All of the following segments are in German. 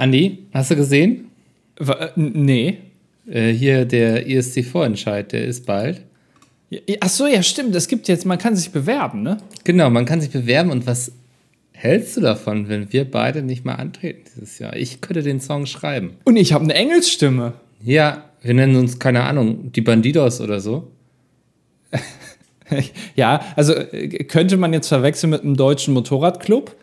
Andi, hast du gesehen? Wa- äh, Nee. Äh, hier der ISC-Vorentscheid, der ist bald. Ach so, ja, stimmt. Es gibt jetzt, man kann sich bewerben, ne? Genau, man kann sich bewerben. Und was hältst du davon, wenn wir beide nicht mal antreten dieses Jahr? Ich könnte den Song schreiben. Und ich habe eine Engelsstimme. Ja, wir nennen uns, keine Ahnung, die Bandidos oder so. Ja, also äh, könnte man jetzt verwechseln mit einem deutschen Motorradclub.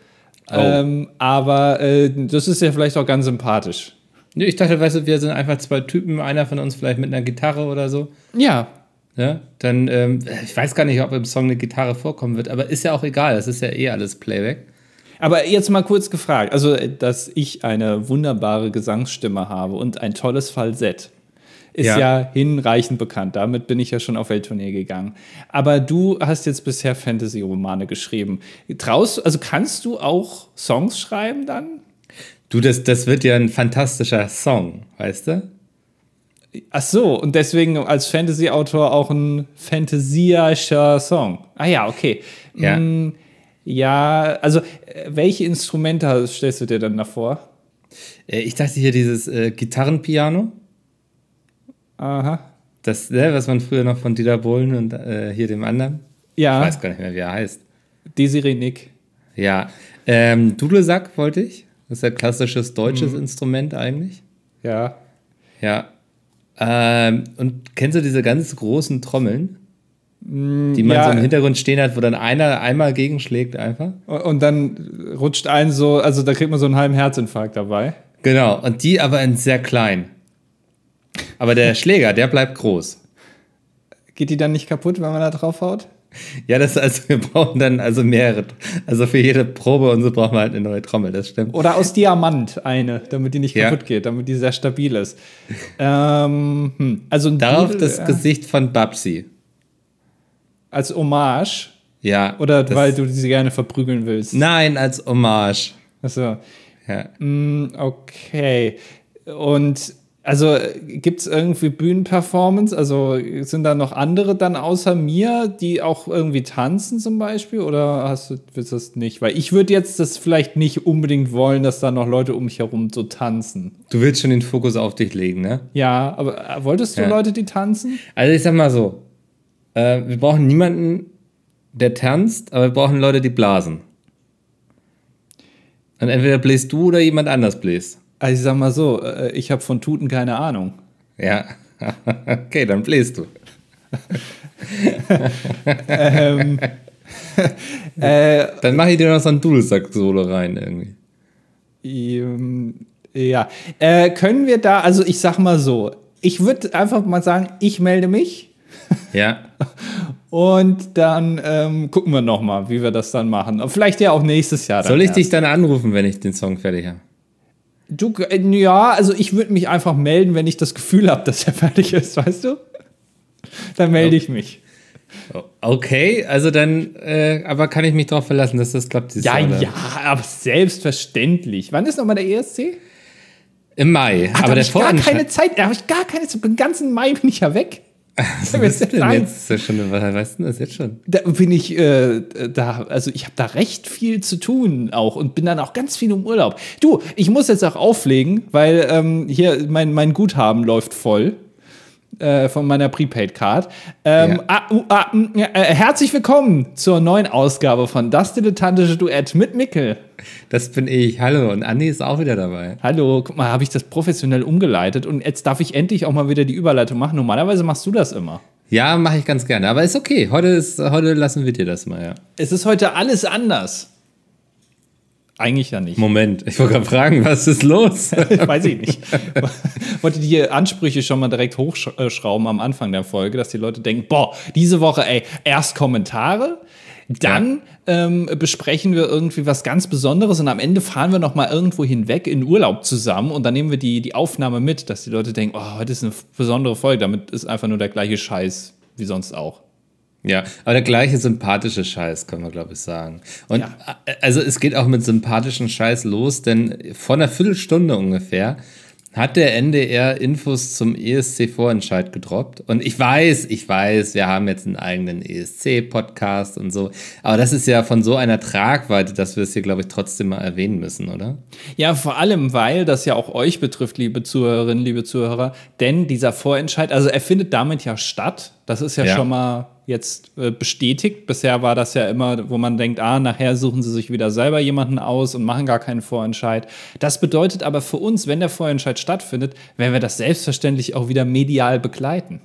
Ähm, aber äh, das ist ja vielleicht auch ganz sympathisch. Nee, Ich dachte, weißt du, wir sind einfach zwei Typen, einer von uns vielleicht mit einer Gitarre oder so. Ja, Ja, dann, ähm, ich weiß gar nicht, ob im Song eine Gitarre vorkommen wird, aber ist ja auch egal, das ist ja eh alles Playback. aber jetzt mal kurz gefragt. Also, dass ich eine wunderbare Gesangsstimme habe und ein tolles Falsett, ist ja. Ja. hinreichend bekannt. Damit bin ich ja schon auf Welttournee gegangen. Aber du hast jetzt bisher Fantasy-Romane geschrieben. Traust, also kannst du auch Songs schreiben dann? Du, das, das wird ja ein fantastischer Song, weißt du? Ach so, und deswegen als Fantasy-Autor auch ein fantasischer Song. Ah ja, okay. Ja. Mm, ja, also äh, welche Instrumente stellst du dir dann davor? Äh, Ich dachte hier dieses äh, Gitarrenpiano, Aha. das, ne, was man früher noch von Dieter Bohlen und äh, hier dem anderen, ich Ja, weiß gar nicht mehr, wie er heißt. Desiree Nick. Ja, ähm, Dudelsack wollte ich. Das ist ja klassisches deutsches Instrument eigentlich. Ja. Ja. Ähm, und kennst du diese ganz großen Trommeln, die man ja. so im Hintergrund stehen hat, wo dann einer einmal gegenschlägt einfach? Und und dann rutscht ein so, also da kriegt man so einen halben Herzinfarkt dabei. Genau, und die aber in sehr klein. Aber der Schläger, der bleibt groß. Geht die dann nicht kaputt, wenn man da drauf haut? Ja, das also, wir brauchen dann also mehrere. Also für jede Probe und so brauchen wir halt eine neue Trommel, das stimmt. Oder aus Diamant eine, damit die nicht Ja. kaputt geht, damit die sehr stabil ist. Ähm, hm. Also Darauf Dudel, das äh, Gesicht von Babsi. als Hommage Ja. oder weil du sie gerne verprügeln willst. Nein, als Hommage. Achso. Ja. Mm, Okay. Und also gibt es irgendwie Bühnenperformance? Also sind da noch andere dann außer mir, die auch irgendwie tanzen zum Beispiel? Oder hast du willst du das nicht? Weil ich würde jetzt das vielleicht nicht unbedingt wollen, dass da noch Leute um mich herum so tanzen. Du willst schon den Fokus auf dich legen, ne? Ja, aber äh, wolltest du Ja. Leute, die tanzen? Also ich sag mal so, äh, wir brauchen niemanden, der tanzt, aber wir brauchen Leute, die blasen. Und entweder bläst du oder jemand anders bläst. Also ich sag mal so, äh, ich habe von Tuten keine Ahnung. Ja. okay, dann bläst du. ähm, äh, Dann mache ich dir noch so ein Dudelsack-Solo rein irgendwie. Ähm, Ja, äh, können wir da, also ich sag mal so, ich würde einfach mal sagen, ich melde mich Ja. und dann ähm, gucken wir noch mal, wie wir das dann machen. Vielleicht ja auch nächstes Jahr. Soll ich erst. dich dann anrufen, wenn ich den Song fertig habe? Du, äh, ja, also ich würde mich einfach melden, wenn ich das Gefühl habe, dass er fertig ist, weißt du? Dann melde ich mich. Okay, also dann, äh, aber kann ich mich darauf verlassen, dass das klappt dieses Ja, Jahr? ja, aber selbstverständlich. Wann ist nochmal der ESC? Im Mai. Ach, da aber hab der ich gar keine Zeit. Da habe ich gar keine Zeit. Den ganzen Mai bin ich ja weg. Was ist denn sagen. jetzt? Ist ja schon, weißt du das jetzt schon? Da bin ich, äh, da, also ich habe da recht viel zu tun auch und bin dann auch ganz viel im Urlaub. Du, ich muss jetzt auch auflegen, weil ähm, hier mein, mein Guthaben läuft voll äh, von meiner Prepaid-Card. Ähm, Ja. ah, uh, ah, mm, äh, herzlich willkommen zur neuen Ausgabe von Das Dilettantische Duett mit Mickel. Das bin ich. Hallo. Und Andi ist auch wieder dabei. Hallo, guck mal, habe ich das professionell umgeleitet und jetzt darf ich endlich auch mal wieder die Überleitung machen. Normalerweise machst du das immer. Ja, mache ich ganz gerne. Aber ist okay. Heute, ist, heute lassen wir dir das mal, ja. Es ist heute alles anders. Eigentlich ja nicht. Moment, ich wollte gerade fragen, was ist los? Weiß ich nicht. Wollte die Ansprüche schon mal direkt hochschrauben am Anfang der Folge, dass die Leute denken, boah, diese Woche, ey, erst Kommentare, dann ähm, besprechen wir irgendwie was ganz Besonderes und am Ende fahren wir noch mal irgendwo hinweg in Urlaub zusammen und dann nehmen wir die, die Aufnahme mit, dass die Leute denken, oh, heute ist eine besondere Folge, damit ist einfach nur der gleiche Scheiß wie sonst auch. Ja, aber der gleiche sympathische Scheiß, können wir, glaube ich, sagen. Und Ja. äh, also es geht auch mit sympathischen Scheiß los, denn vor einer Viertelstunde ungefähr hat der NDR Infos zum ESC-Vorentscheid gedroppt. Und ich weiß, ich weiß, wir haben jetzt einen eigenen ESC-Podcast und so. Aber das ist ja von so einer Tragweite, dass wir es hier, glaube ich, trotzdem mal erwähnen müssen, oder? Ja, vor allem, weil das ja auch euch betrifft, liebe Zuhörerinnen, liebe Zuhörer. Denn dieser Vorentscheid, also er findet damit ja statt. Das ist ja, ja. schon mal jetzt äh, bestätigt. Bisher war das ja immer, wo man denkt, ah, nachher suchen sie sich wieder selber jemanden aus und machen gar keinen Vorentscheid. Das bedeutet aber für uns, wenn der Vorentscheid stattfindet, werden wir das selbstverständlich auch wieder medial begleiten.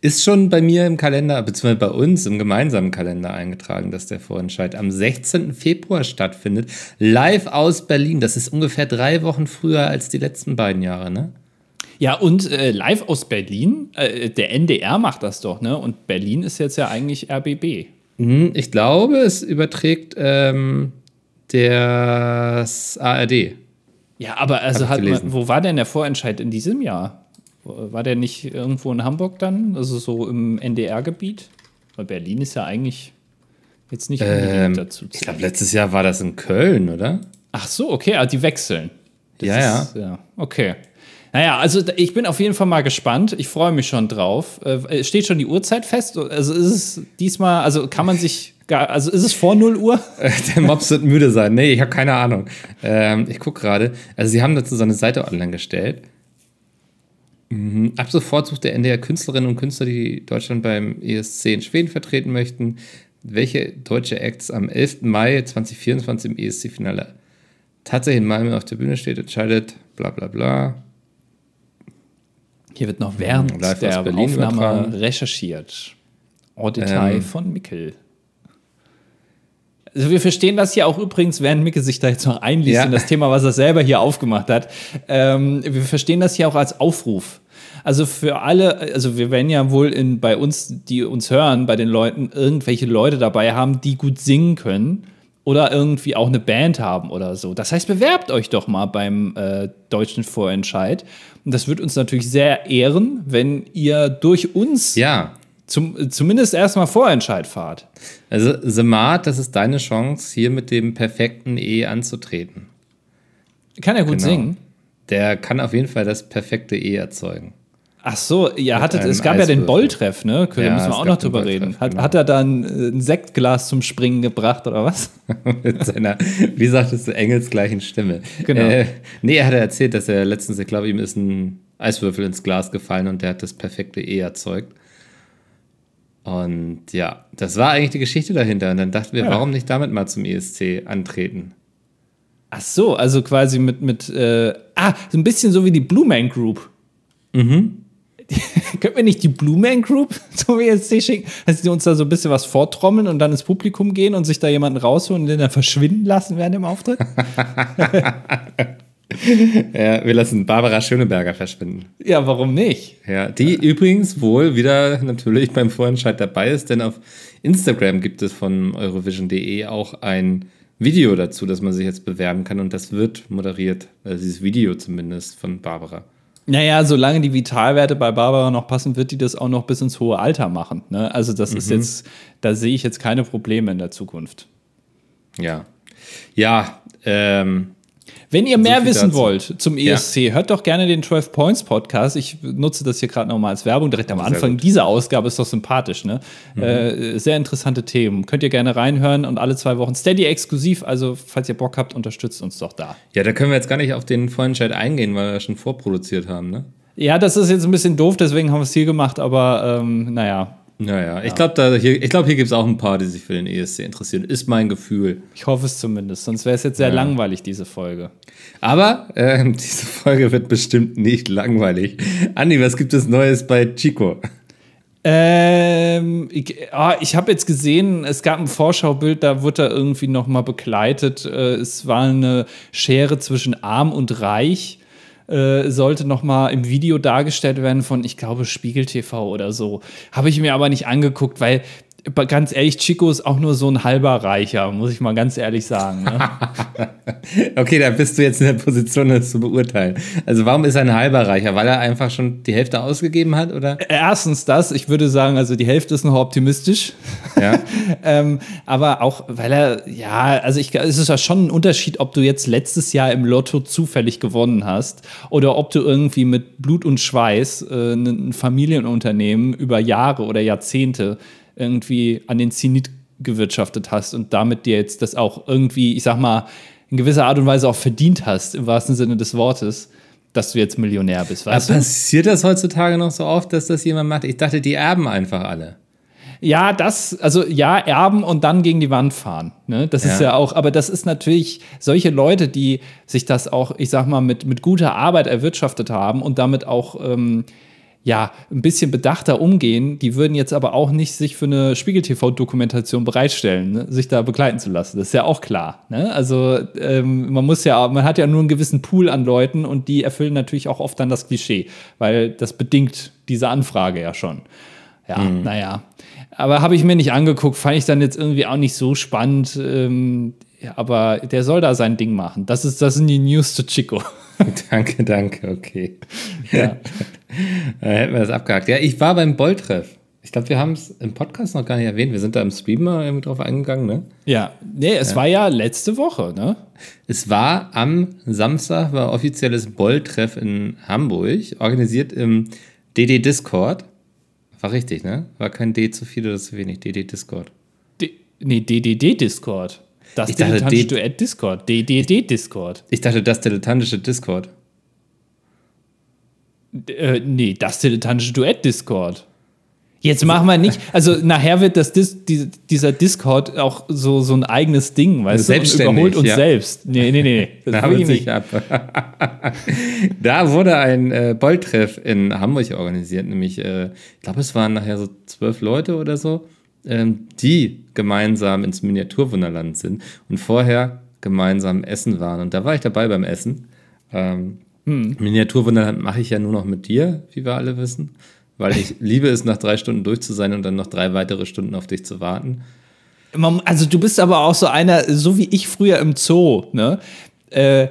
Ist schon bei mir im Kalender, beziehungsweise bei uns im gemeinsamen Kalender eingetragen, dass der Vorentscheid am 16. Februar stattfindet. Live aus Berlin. Das ist ungefähr drei Wochen früher als die letzten beiden Jahre, ne? Ja, und äh, live aus Berlin, äh, der NDR macht das doch, ne? Und Berlin ist jetzt ja eigentlich RBB. Mhm, ich glaube, es überträgt ähm, das ARD. Ja, aber also hat man, wo war denn der Vorentscheid in diesem Jahr? War der nicht irgendwo in Hamburg dann? Also so im NDR-Gebiet? Weil Berlin ist ja eigentlich jetzt nicht unbedingt ähm, dazu. Ich glaube, letztes Jahr war das in Köln, oder? Ach so, okay, also die wechseln. Das ja, ist, ja. Ja, okay. Naja, also ich bin auf jeden Fall mal gespannt. Ich freue mich schon drauf. Äh, steht schon die Uhrzeit fest? Also ist es diesmal, also kann man sich, gar, also ist es vor 0 Uhr? Der Mops wird müde sein. Nee, ich habe keine Ahnung. Ähm, ich gucke gerade. Also sie haben dazu so eine Seite online gestellt. Mhm. Ab sofort sucht der NDR Künstlerinnen und Künstler, die Deutschland beim ESC in Schweden vertreten möchten. Welche deutsche Acts am 11. Mai 2024 im ESC-Finale tatsächlich in Malmö auf der Bühne steht, entscheidet, bla bla bla. Hier wird noch während hm, der Aufnahme übertragen. recherchiert. En Detail ähm. von Mickel. Also wir verstehen das hier auch übrigens, während Micke sich da jetzt noch einliest ja. in das Thema, was er selber hier aufgemacht hat. Ähm, wir verstehen das hier auch als Aufruf. Also für alle, also wir werden ja wohl in, bei uns, die uns hören, bei den Leuten irgendwelche Leute dabei haben, die gut singen können oder irgendwie auch eine Band haben oder so. Das heißt, bewerbt euch doch mal beim äh, deutschen Vorentscheid. Und das wird uns natürlich sehr ehren, wenn ihr durch uns ja. zum, zumindest erstmal Vorentscheid fahrt. Also, Semat, das ist deine Chance, hier mit dem perfekten E anzutreten. Kann er gut genau. singen? Der kann auf jeden Fall das perfekte E erzeugen. Ach so, ja, hattet, es gab Eiswürfel. ja den Bolltreff, ne? Da ja, müssen wir auch noch drüber reden. Hat, genau. hat er dann äh, ein Sektglas zum Springen gebracht oder was? Mit seiner, wie sagtest du, engelsgleichen Stimme. Genau. Äh, nee, er hat erzählt, dass er letztens, ich glaube, ihm ist ein Eiswürfel ins Glas gefallen und der hat das perfekte E erzeugt. Und ja, das war eigentlich die Geschichte dahinter. Und dann dachten wir, ja. warum nicht damit mal zum ESC antreten? Ach so, also quasi mit, mit äh, ah, so ein bisschen so wie die Blue Man Group. Mhm. Können wir nicht die Blue Man Group zum WSC schicken? Dass die uns da so ein bisschen was vortrommeln und dann ins Publikum gehen und sich da jemanden rausholen und den dann verschwinden lassen während dem Auftritt? ja, wir lassen Barbara Schöneberger verschwinden. Ja, warum nicht? Ja, die ja. übrigens wohl wieder natürlich beim Vorentscheid dabei ist, denn auf Instagram gibt es von Eurovision.de auch ein Video dazu, dass man sich jetzt bewerben kann und das wird moderiert, also dieses Video zumindest von Barbara. Naja, solange die Vitalwerte bei Barbara noch passen, wird die das auch noch bis ins hohe Alter machen. Ne? Also, das mhm. ist jetzt, da sehe ich jetzt keine Probleme in der Zukunft. Ja. Ja, ähm, wenn ihr mehr wissen dazu. wollt zum ESC, ja. hört doch gerne den 12 Points Podcast. Ich nutze das hier gerade nochmal als Werbung direkt am Anfang. Dieser Ausgabe ist doch sympathisch, ne? Mhm. Äh, sehr interessante Themen. Könnt ihr gerne reinhören und alle zwei Wochen Steady exklusiv. Also, falls ihr Bock habt, unterstützt uns doch da. Ja, da können wir jetzt gar nicht auf den Vorentscheid eingehen, weil wir schon vorproduziert haben, ne? Ja, das ist jetzt ein bisschen doof, deswegen haben wir es hier gemacht, aber ähm, naja, naja, ja. ich glaube, hier, glaub, hier gibt es auch ein paar, die sich für den ESC interessieren. Ist mein Gefühl. Ich hoffe es zumindest, sonst wäre es jetzt sehr ja. langweilig, diese Folge. Aber äh, diese Folge wird bestimmt nicht langweilig. Andi, was gibt es Neues bei Chico? Ähm, ich, ah, ich habe jetzt gesehen, es gab ein Vorschaubild, da wurde er irgendwie noch mal begleitet. Äh, es war eine Schere zwischen arm und reich äh, sollte noch mal im Video dargestellt werden von, ich glaube, Spiegel TV oder so. Habe ich mir aber nicht angeguckt, weil ganz ehrlich, Chico ist auch nur so ein halber Reicher, muss ich mal ganz ehrlich sagen. Ne? okay, da bist du jetzt in der Position, das zu beurteilen. Also warum ist er ein halber Reicher? Weil er einfach schon die Hälfte ausgegeben hat, oder? Erstens das, ich würde sagen, also die Hälfte ist noch optimistisch. Ja. ähm, aber auch, weil er, ja, also ich, es ist ja schon ein Unterschied, ob du jetzt letztes Jahr im Lotto zufällig gewonnen hast oder ob du irgendwie mit Blut und Schweiß äh, ein Familienunternehmen über Jahre oder Jahrzehnte irgendwie an den Zenit gewirtschaftet hast und damit dir jetzt das auch irgendwie, ich sag mal, in gewisser Art und Weise auch verdient hast, im wahrsten Sinne des Wortes, dass du jetzt Millionär bist. Weißt Aber passiert das heutzutage noch so oft, dass das jemand macht? Ich dachte, die erben einfach alle. Ja, das, also ja, erben und dann gegen die Wand fahren. Ne? Das ja. ist ja auch, aber das ist natürlich solche Leute, die sich das auch, ich sag mal, mit, mit guter Arbeit erwirtschaftet haben und damit auch ähm, ja, ein bisschen bedachter umgehen. Die würden jetzt aber auch nicht sich für eine Spiegel-TV-Dokumentation bereitstellen, ne? sich da begleiten zu lassen. Das ist ja auch klar. Ne? Also ähm, man muss ja, man hat ja nur einen gewissen Pool an Leuten und die erfüllen natürlich auch oft dann das Klischee, weil das bedingt diese Anfrage ja schon. Ja, mhm. naja. Aber habe ich mir nicht angeguckt, fand ich dann jetzt irgendwie auch nicht so spannend. Ähm, ja, aber der soll da sein Ding machen. Das, ist, das sind die News zu Chico. danke, danke, okay. Ja. da hätten wir das abgehakt. Ja, ich war beim Bolltreff. Ich glaube, wir haben es im Podcast noch gar nicht erwähnt. Wir sind da im Stream mal irgendwie drauf eingegangen, ne? Ja, nee, es ja. war ja letzte Woche, ne? Es war am Samstag, war offizielles Bolltreff in Hamburg, organisiert im DD Discord. War richtig, ne? War kein D zu viel oder zu wenig, DD Discord. D nee, DDD Discord. Das ich dilettantische dachte, Duett Discord. DDD Discord. Ich dachte, das dilettantische Discord. Äh, nee, das dilettantische Duett Discord. Jetzt machen wir nicht, also nachher wird das Dis, die, dieser Discord auch so, so ein eigenes Ding, weißt du, und überholt uns ja. selbst. Nee, nee, nee. Das will ich nicht. Ab. da wurde ein äh, Bolltreff in Hamburg organisiert, nämlich, äh, ich glaube, es waren nachher so zwölf Leute oder so ähm, die gemeinsam ins Miniaturwunderland sind und vorher gemeinsam essen waren. Und da war ich dabei beim Essen. Ähm, hm. Miniaturwunderland mache ich ja nur noch mit dir, wie wir alle wissen, weil ich liebe es, nach drei Stunden durch zu sein und dann noch drei weitere Stunden auf dich zu warten. Also du bist aber auch so einer, so wie ich früher im Zoo, ne? Äh,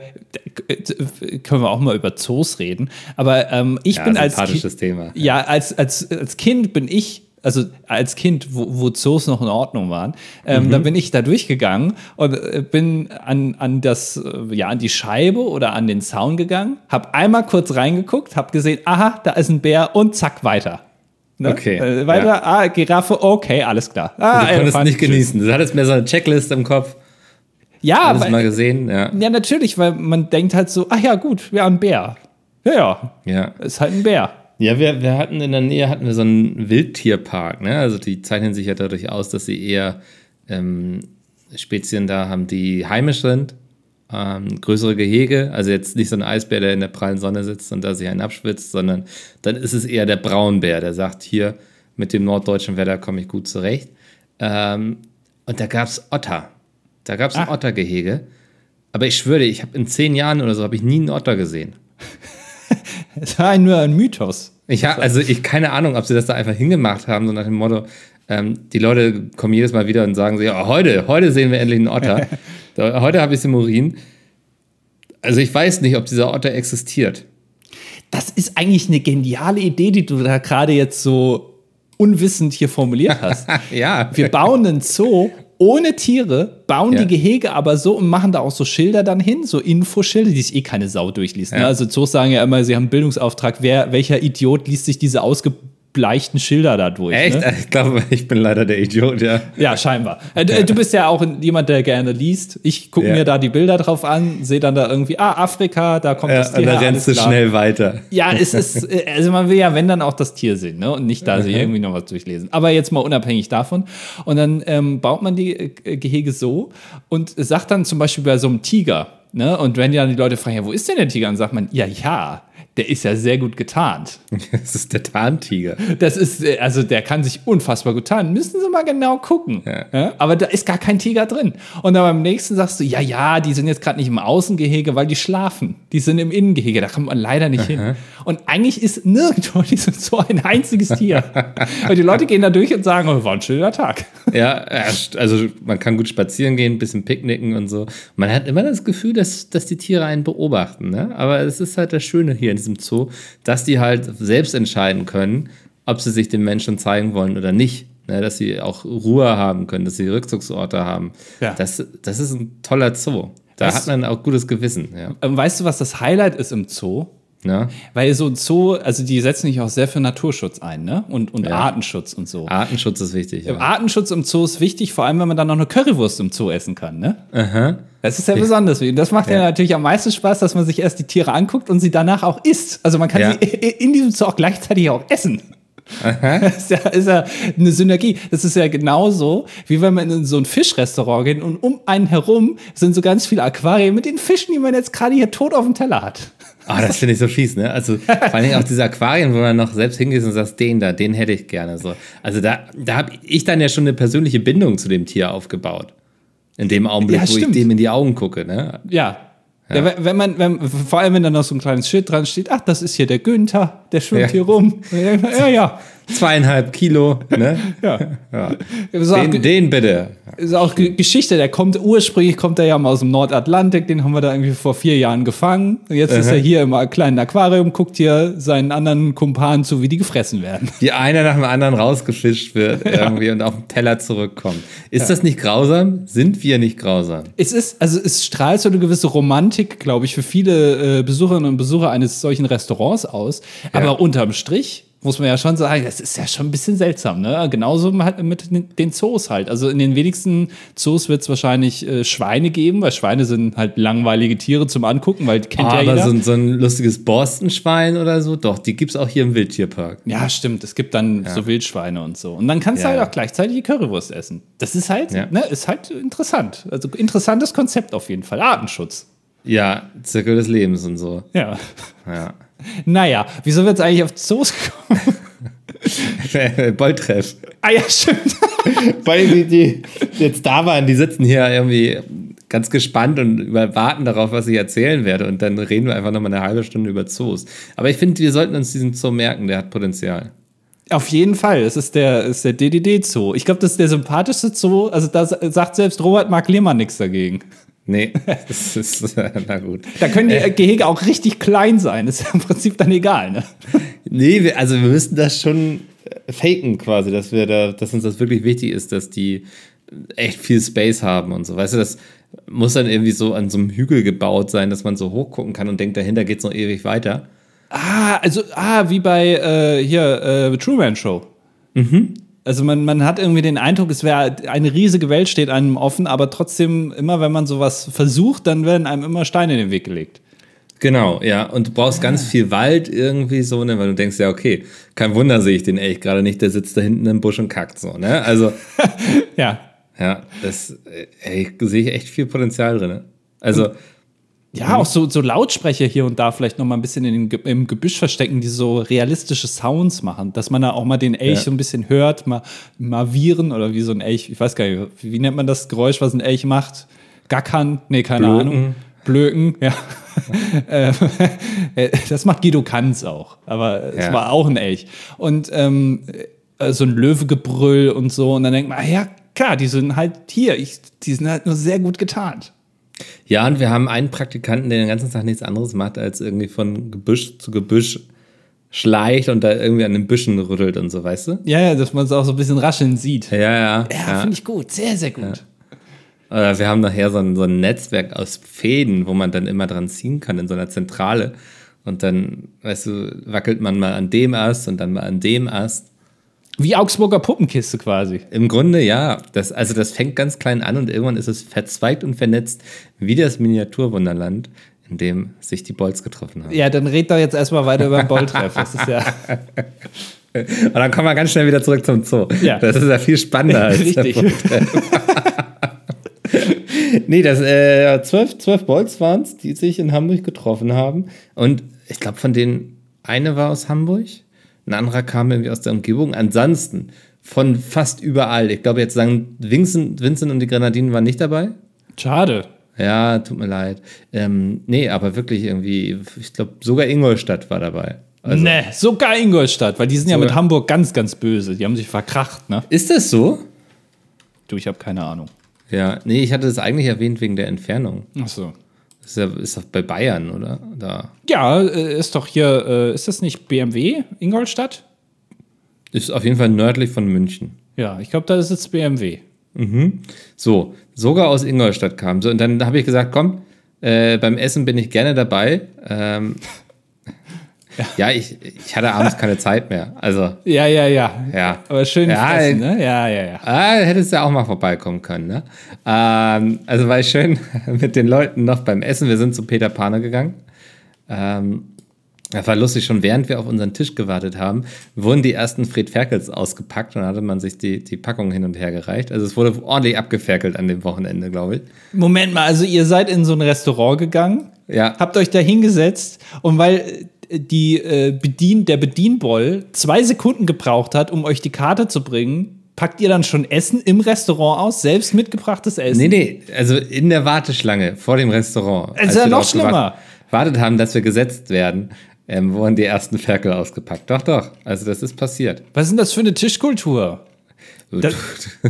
können wir auch mal über Zoos reden. Aber ähm, ich ja, bin als kind, Thema. Ja, als, als, als Kind bin ich also als Kind, wo, wo Zoos noch in Ordnung waren, ähm, mhm. dann bin ich da durchgegangen und äh, bin an, an das, äh, ja, an die Scheibe oder an den Zaun gegangen, habe einmal kurz reingeguckt, habe gesehen, aha, da ist ein Bär und zack, weiter. Ne? Okay. Äh, weiter, ja. ah, Giraffe, okay, alles klar. Ah, du konntest nicht genießen. Du hattest mehr so eine Checklist im Kopf. Ja, Alles weil, mal gesehen, ja. Ja, natürlich, weil man denkt halt so, ach ja, gut, ja, ein Bär. Ja, ja. Ja. Ist halt ein Bär. Ja, wir, wir hatten in der Nähe hatten wir so einen Wildtierpark, ne? Also die zeichnen sich ja dadurch aus, dass sie eher ähm, Spezien da haben, die heimisch sind, ähm, größere Gehege, also jetzt nicht so ein Eisbär, der in der prallen Sonne sitzt und da sich einen abschwitzt, sondern dann ist es eher der Braunbär, der sagt, hier mit dem norddeutschen Wetter komme ich gut zurecht. Ähm, und da gab es Otter. Da gab es ein Ottergehege. Aber ich schwöre, ich habe in zehn Jahren oder so habe ich nie einen Otter gesehen. Es war nur ein Mythos. Ich habe also ich keine Ahnung, ob sie das da einfach hingemacht haben, so nach dem Motto, ähm, die Leute kommen jedes Mal wieder und sagen so, ja, heute, heute sehen wir endlich einen Otter. heute habe ich es im Urin. Also ich weiß nicht, ob dieser Otter existiert. Das ist eigentlich eine geniale Idee, die du da gerade jetzt so unwissend hier formuliert hast. ja. Wir bauen einen Zoo ohne Tiere, bauen ja. die Gehege aber so und machen da auch so Schilder dann hin, so Infoschilder, die sich eh keine Sau durchliest. Ja. Ne? Also Zoos sagen ja immer, sie haben einen Bildungsauftrag. Wer, welcher Idiot liest sich diese ausge leichten Schilder dadurch. Echt? Ne? Ich glaube, ich bin leider der Idiot, ja. Ja, scheinbar. Äh, du, du bist ja auch jemand, der gerne liest. Ich gucke ja. mir da die Bilder drauf an, sehe dann da irgendwie, ah, Afrika, da kommt ja, das Tier. Und dann rennst du schnell weiter. Ja, es ist, äh, also man will ja, wenn dann auch das Tier sehen, ne? Und nicht da mhm. sich irgendwie noch was durchlesen. Aber jetzt mal unabhängig davon. Und dann ähm, baut man die äh, Gehege so und sagt dann zum Beispiel bei so einem Tiger, Ne? Und wenn dann die Leute fragen, ja, wo ist denn der Tiger? Dann sagt man, ja, ja, der ist ja sehr gut getarnt. Das ist der Tarntiger. Das ist, äh, also der kann sich unfassbar gut tarnen. Müssen Sie mal genau gucken. Ja. Ja, aber da ist gar kein Tiger drin. Und dann beim nächsten sagst du, ja, ja, die sind jetzt gerade nicht im Außengehege, weil die schlafen. Die sind im Innengehege, da kommt man leider nicht hin. Und eigentlich ist nirgendwo Zoo ein einziges Tier. Weil die Leute gehen da durch und sagen, oh, war ein schöner Tag. Ja, also man kann gut spazieren gehen, ein bisschen picknicken und so. Man hat immer das Gefühl, dass, dass die Tiere einen beobachten. Ne? Aber es ist halt das Schöne hier in diesem Zoo, dass die halt selbst entscheiden können, ob sie sich den Menschen zeigen wollen oder nicht. Ne? Dass sie auch Ruhe haben können, dass sie Rückzugsorte haben. Ja. Das, das ist ein toller Zoo. Da Das- hat man auch gutes Gewissen. Ja. Ähm, weißt du, was das Highlight ist im Zoo? Ne? Weil so ein Zoo, also die setzen sich auch sehr für Naturschutz ein, ne? Und, und Ja. Artenschutz und so. Artenschutz ist wichtig. Ja. Artenschutz im Zoo ist wichtig, vor allem wenn man dann noch eine Currywurst im Zoo essen kann, ne? Aha. Das ist ja besonders. Das macht ja. Ja. natürlich am meisten Spaß, dass man sich erst die Tiere anguckt und sie danach auch isst. Also man kann Ja. sie in diesem Zoo auch gleichzeitig auch essen. Das ist ja, ist ja eine Synergie. Das ist ja genauso, wie wenn man in so ein Fischrestaurant geht und um einen herum sind so ganz viele Aquarien mit den Fischen, die man jetzt gerade hier tot auf dem Teller hat. Ah, das finde ich so fies, ne? Also vor allen Dingen auch diese Aquarien, wo man noch selbst hingeht und sagt, den da, den hätte ich gerne so. Also da, da habe ich dann ja schon eine persönliche Bindung zu dem Tier aufgebaut. In dem Augenblick, Ja, wo ich dem in die Augen gucke, ne? Ja. Ja. wenn- wenn man, wenn, vor allem wenn dann noch so ein kleines Schild dran steht, ach, das ist hier der Günther, der schwimmt Ja. hier rum. Ja, ja. Zweieinhalb Kilo, ne? ja. Ja. Ist auch, Den, den bitte. ist auch Ge- Geschichte, der kommt, ursprünglich kommt er ja mal aus dem Nordatlantik, den haben wir da irgendwie vor vier Jahren gefangen. Und jetzt ist er hier im kleinen Aquarium, guckt hier seinen anderen Kumpanen zu, wie die gefressen werden. Wie einer nach dem anderen rausgefischt wird irgendwie und auf den Teller zurückkommt. Ist das nicht grausam? Sind wir nicht grausam? Es ist, also es strahlt so eine gewisse Romantik, glaube ich, für viele äh, Besucherinnen und Besucher eines solchen Restaurants aus. Aber unterm Strich muss man ja schon sagen, das ist ja schon ein bisschen seltsam, ne? Genauso mit den- Zoos halt. Also in den wenigsten Zoos wird es wahrscheinlich äh, Schweine geben, weil Schweine sind halt langweilige Tiere zum Angucken, weil die kennt ja aber jeder. so, ein- so ein lustiges Borstenschwein oder so, doch, die gibt's auch hier im Wildtierpark. ja, stimmt. Es gibt dann so Wildschweine und so. Und dann kannst Ja, du halt ja. auch gleichzeitig die Currywurst essen. Das ist halt, Ja. ne, ist halt interessant. Also interessantes Konzept auf jeden Fall. Artenschutz. Ja, Zirkel des Lebens und so. Ja. Ja. Naja, wieso wird es eigentlich auf Zoos gekommen? Bolltreff. ah ja, stimmt. Weil die, die jetzt da waren, die sitzen hier irgendwie ganz gespannt und warten darauf, was ich erzählen werde. Und dann reden wir einfach nochmal eine halbe Stunde über Zoos. Aber ich finde, wir sollten uns diesen Zoo merken, der hat Potenzial. Auf jeden Fall. Es ist der, ist der DDD-Zoo. Ich glaube, das ist der sympathischste Zoo. Also da sa- sagt selbst Robert Mark Lehmann nichts dagegen. Nee, das ist, na gut. Da können die äh, Gehege auch richtig klein sein. Ist ja im Prinzip dann egal, ne? Nee, also wir müssten das schon äh, faken quasi, dass wir da, dass uns das wirklich wichtig ist, dass die echt viel Space haben und so. Weißt du, das muss dann irgendwie so an so einem Hügel gebaut sein, dass man so hochgucken kann und denkt, dahinter geht's noch ewig weiter. Ah, also, ah, wie bei äh, hier, äh, Truman Show. Also man, man hat irgendwie den Eindruck, es wäre eine riesige Welt steht einem offen, aber trotzdem, immer wenn man sowas versucht, dann werden einem immer Steine in den Weg gelegt. Genau, ja. Und du brauchst ganz viel Wald irgendwie so, ne, weil du denkst, ja, okay, kein Wunder sehe ich den Elch gerade nicht, der sitzt da hinten im Busch und kackt so, ne? Also, Ja. ja, das, äh, ey, sehe ich echt viel Potenzial drin. Ne? Also, Ja, auch so, so Lautsprecher hier und da vielleicht noch mal ein bisschen in im Gebüsch verstecken, die so realistische Sounds machen, dass man da auch mal den Elch Ja. so ein bisschen hört, mal, mal viren oder wie so ein Elch, ich weiß gar nicht, wie nennt man das Geräusch, was ein Elch macht? Gackern? Nee, keine Blöken. Ahnung. Blöken, ja. Ähm, äh, das macht Guido Kanz auch, aber es Ja. war auch ein Elch. Und ähm, äh, so ein Löwegebrüll und so. Und dann denkt man, ah ja, klar, die sind halt hier, ich, die sind halt nur sehr gut getarnt. Ja, und wir haben einen Praktikanten, der den ganzen Tag nichts anderes macht, als irgendwie von Gebüsch zu Gebüsch schleicht und da irgendwie an den Büschen rüttelt und so, weißt du? Ja, ja, dass man es auch so ein bisschen rascheln sieht. Ja, ja. Ja, ja. finde ich gut, sehr, sehr gut. Oder wir haben nachher so ein, so ein Netzwerk aus Fäden, wo man dann immer dran ziehen kann in so einer Zentrale. Und dann, weißt du, wackelt man mal an dem Ast und dann mal an dem Ast. Wie Augsburger Puppenkiste quasi. Im Grunde ja. Das, also das fängt ganz klein an und irgendwann ist es verzweigt und vernetzt wie das Miniaturwunderland, in dem sich die Bolz getroffen haben. Ja, dann red doch jetzt erstmal weiter über den Bolltreff. Das ist ja Und dann kommen wir ganz schnell wieder zurück zum Zoo. Ja. Das ist ja viel spannender als der richtig. Nee, das äh, zwölf, zwölf Bolts waren es, die sich in Hamburg getroffen haben. Und ich glaube, von denen eine war aus Hamburg, ein anderer kam irgendwie aus der Umgebung. Ansonsten von fast überall. Ich glaube, jetzt sagen Vincent, Vincent und die Grenadinen waren nicht dabei. Schade. Ja, tut mir leid. Ähm, nee, aber wirklich irgendwie, ich glaube, sogar Ingolstadt war dabei. Also, nee, sogar Ingolstadt, weil die sind ja mit Hamburg ganz, ganz böse. Die haben sich verkracht, ne? Ist das so? Du, ich habe keine Ahnung. Ja, nee, ich hatte das eigentlich erwähnt wegen der Entfernung. Ach so. Ist, ja, ist doch bei Bayern, oder? Da. Ja, äh, ist doch hier, äh, ist das nicht BMW, Ingolstadt? Ist auf jeden Fall nördlich von München. Ja, ich glaube, da ist jetzt BMW. Mhm. So, sogar aus Ingolstadt kam. So, und dann habe ich gesagt, komm, äh, beim Essen bin ich gerne dabei. Ähm, ja, ich, ich hatte abends keine Zeit mehr. Also. Ja, ja, ja. Ja. Aber schön ja, fressen, ne? Ja, ja, ja. Ah, hättest ja auch mal vorbeikommen können, ne? Ähm, also war ich schön mit den Leuten noch beim Essen. Wir sind zu Peter Pane gegangen. Ähm, das war lustig, schon während wir auf unseren Tisch gewartet haben, wurden die ersten Fred Ferkels ausgepackt und hatte man sich die, die Packung hin und her gereicht. Also es wurde ordentlich abgeferkelt an dem Wochenende, glaube ich. Moment mal, also ihr seid in so ein Restaurant gegangen, ja. habt euch da hingesetzt und weil die, äh, Bedien, der Bedienboll zwei Sekunden gebraucht hat, um euch die Karte zu bringen, packt ihr dann schon Essen im Restaurant aus, selbst mitgebrachtes Essen? Nee, nee, also in der Warteschlange vor dem Restaurant. Das ist ja noch schlimmer. Wartet haben, dass wir gesetzt werden, ähm, wurden die ersten Ferkel ausgepackt. Doch, doch. Also das ist passiert. Was ist denn das für eine Tischkultur? Das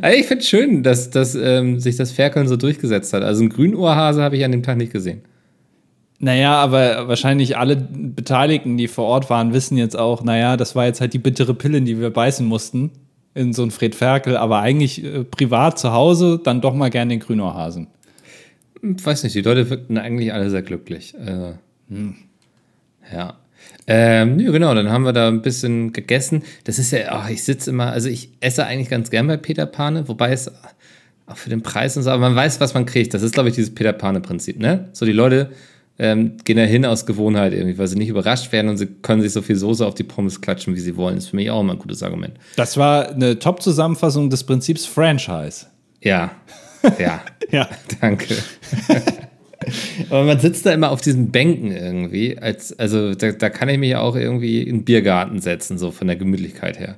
also ich finde es schön, dass, dass ähm, sich das Ferkeln so durchgesetzt hat. Also einen Grünohrhase habe ich an dem Tag nicht gesehen. Naja, aber wahrscheinlich alle Beteiligten, die vor Ort waren, wissen jetzt auch, naja, das war jetzt halt die bittere Pille, die wir beißen mussten in so ein Fred Ferkel, aber eigentlich äh, privat zu Hause dann doch mal gerne den Grünohrhasen. Weiß nicht, die Leute wirkten eigentlich alle sehr glücklich. Äh, hm. Ja. Ähm, ja, genau, dann haben wir da ein bisschen gegessen. Das ist ja, oh, ich sitze immer, also ich esse eigentlich ganz gern bei Peter Pane, wobei es auch für den Preis und so, aber man weiß, was man kriegt. Das ist, glaube ich, dieses Peter Pane-Prinzip, ne? So, die Leute ähm, gehen da hin aus Gewohnheit irgendwie, weil sie nicht überrascht werden und sie können sich so viel Soße auf die Pommes klatschen, wie sie wollen. Das ist für mich auch immer ein gutes Argument. Das war eine Top-Zusammenfassung des Prinzips Franchise. Ja, ja. ja. Danke. Aber man sitzt da immer auf diesen Bänken irgendwie. Als, also da, da kann ich mich auch irgendwie in den Biergarten setzen, so von der Gemütlichkeit her.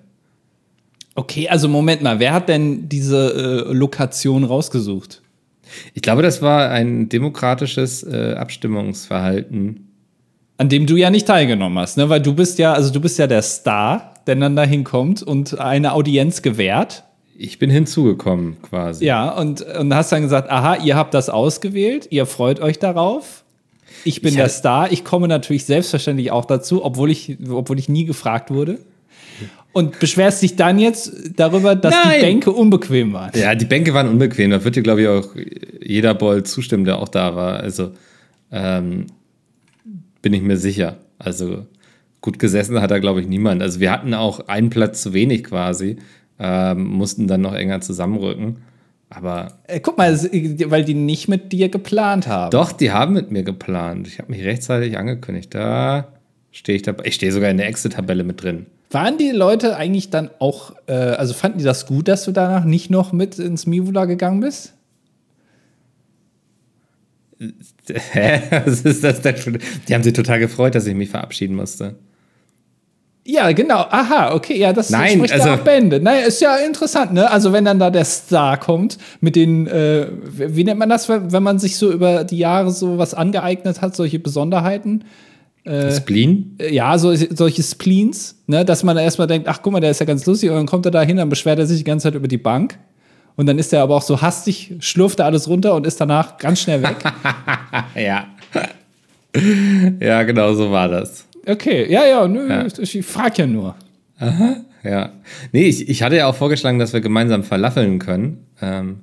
Okay, also Moment mal, wer hat denn diese äh, Lokation rausgesucht? Ich glaube, das war ein demokratisches äh, Abstimmungsverhalten. An dem du ja nicht teilgenommen hast, ne? Weil du bist ja, also du bist ja der Star, der dann da hinkommt und eine Audienz gewährt. Ich bin hinzugekommen quasi. Ja, und, und hast dann gesagt, aha, ihr habt das ausgewählt, ihr freut euch darauf. Ich bin ich der Star, ich komme natürlich selbstverständlich auch dazu, obwohl ich, obwohl ich nie gefragt wurde. Und beschwerst dich dann jetzt darüber, dass Nein. die Bänke unbequem waren. Ja, die Bänke waren unbequem. Da wird dir, glaube ich, auch jeder Boll zustimmen, der auch da war. Also ähm, bin ich mir sicher. Also gut gesessen hat da, glaube ich, niemand. Also wir hatten auch einen Platz zu wenig quasi ähm, mussten dann noch enger zusammenrücken. Aber. Äh, guck mal, weil die nicht mit dir geplant haben. Doch, die haben mit mir geplant. Ich habe mich rechtzeitig angekündigt. Da stehe ich dabei. Ich stehe sogar in der Exit-Tabelle mit drin. Waren die Leute eigentlich dann auch, äh, also fanden die das gut, dass du danach nicht noch mit ins Mivula gegangen bist? Hä? Was ist das denn? Die haben sich total gefreut, dass ich mich verabschieden musste. Ja, genau. Aha, okay, ja, das Nein, spricht also, ja auch Bände. Naja, ist ja interessant, ne? Also, wenn dann da der Star kommt mit den, äh, wie nennt man das, wenn man sich so über die Jahre so was angeeignet hat, solche Besonderheiten? Äh, Spleen? Ja, so, solche Spleens, ne? Dass man erstmal denkt, ach guck mal, der ist ja ganz lustig, und dann kommt er da hin, dann beschwert er sich die ganze Zeit über die Bank. Und dann ist er aber auch so hastig, schlurft er alles runter und ist danach ganz schnell weg. ja. ja, genau so war das. Okay, ja, ja, nö, ja. ich, ich frage ja nur. Aha, ja. Nee, ich, ich hatte ja auch vorgeschlagen, dass wir gemeinsam falafeln können. Ähm,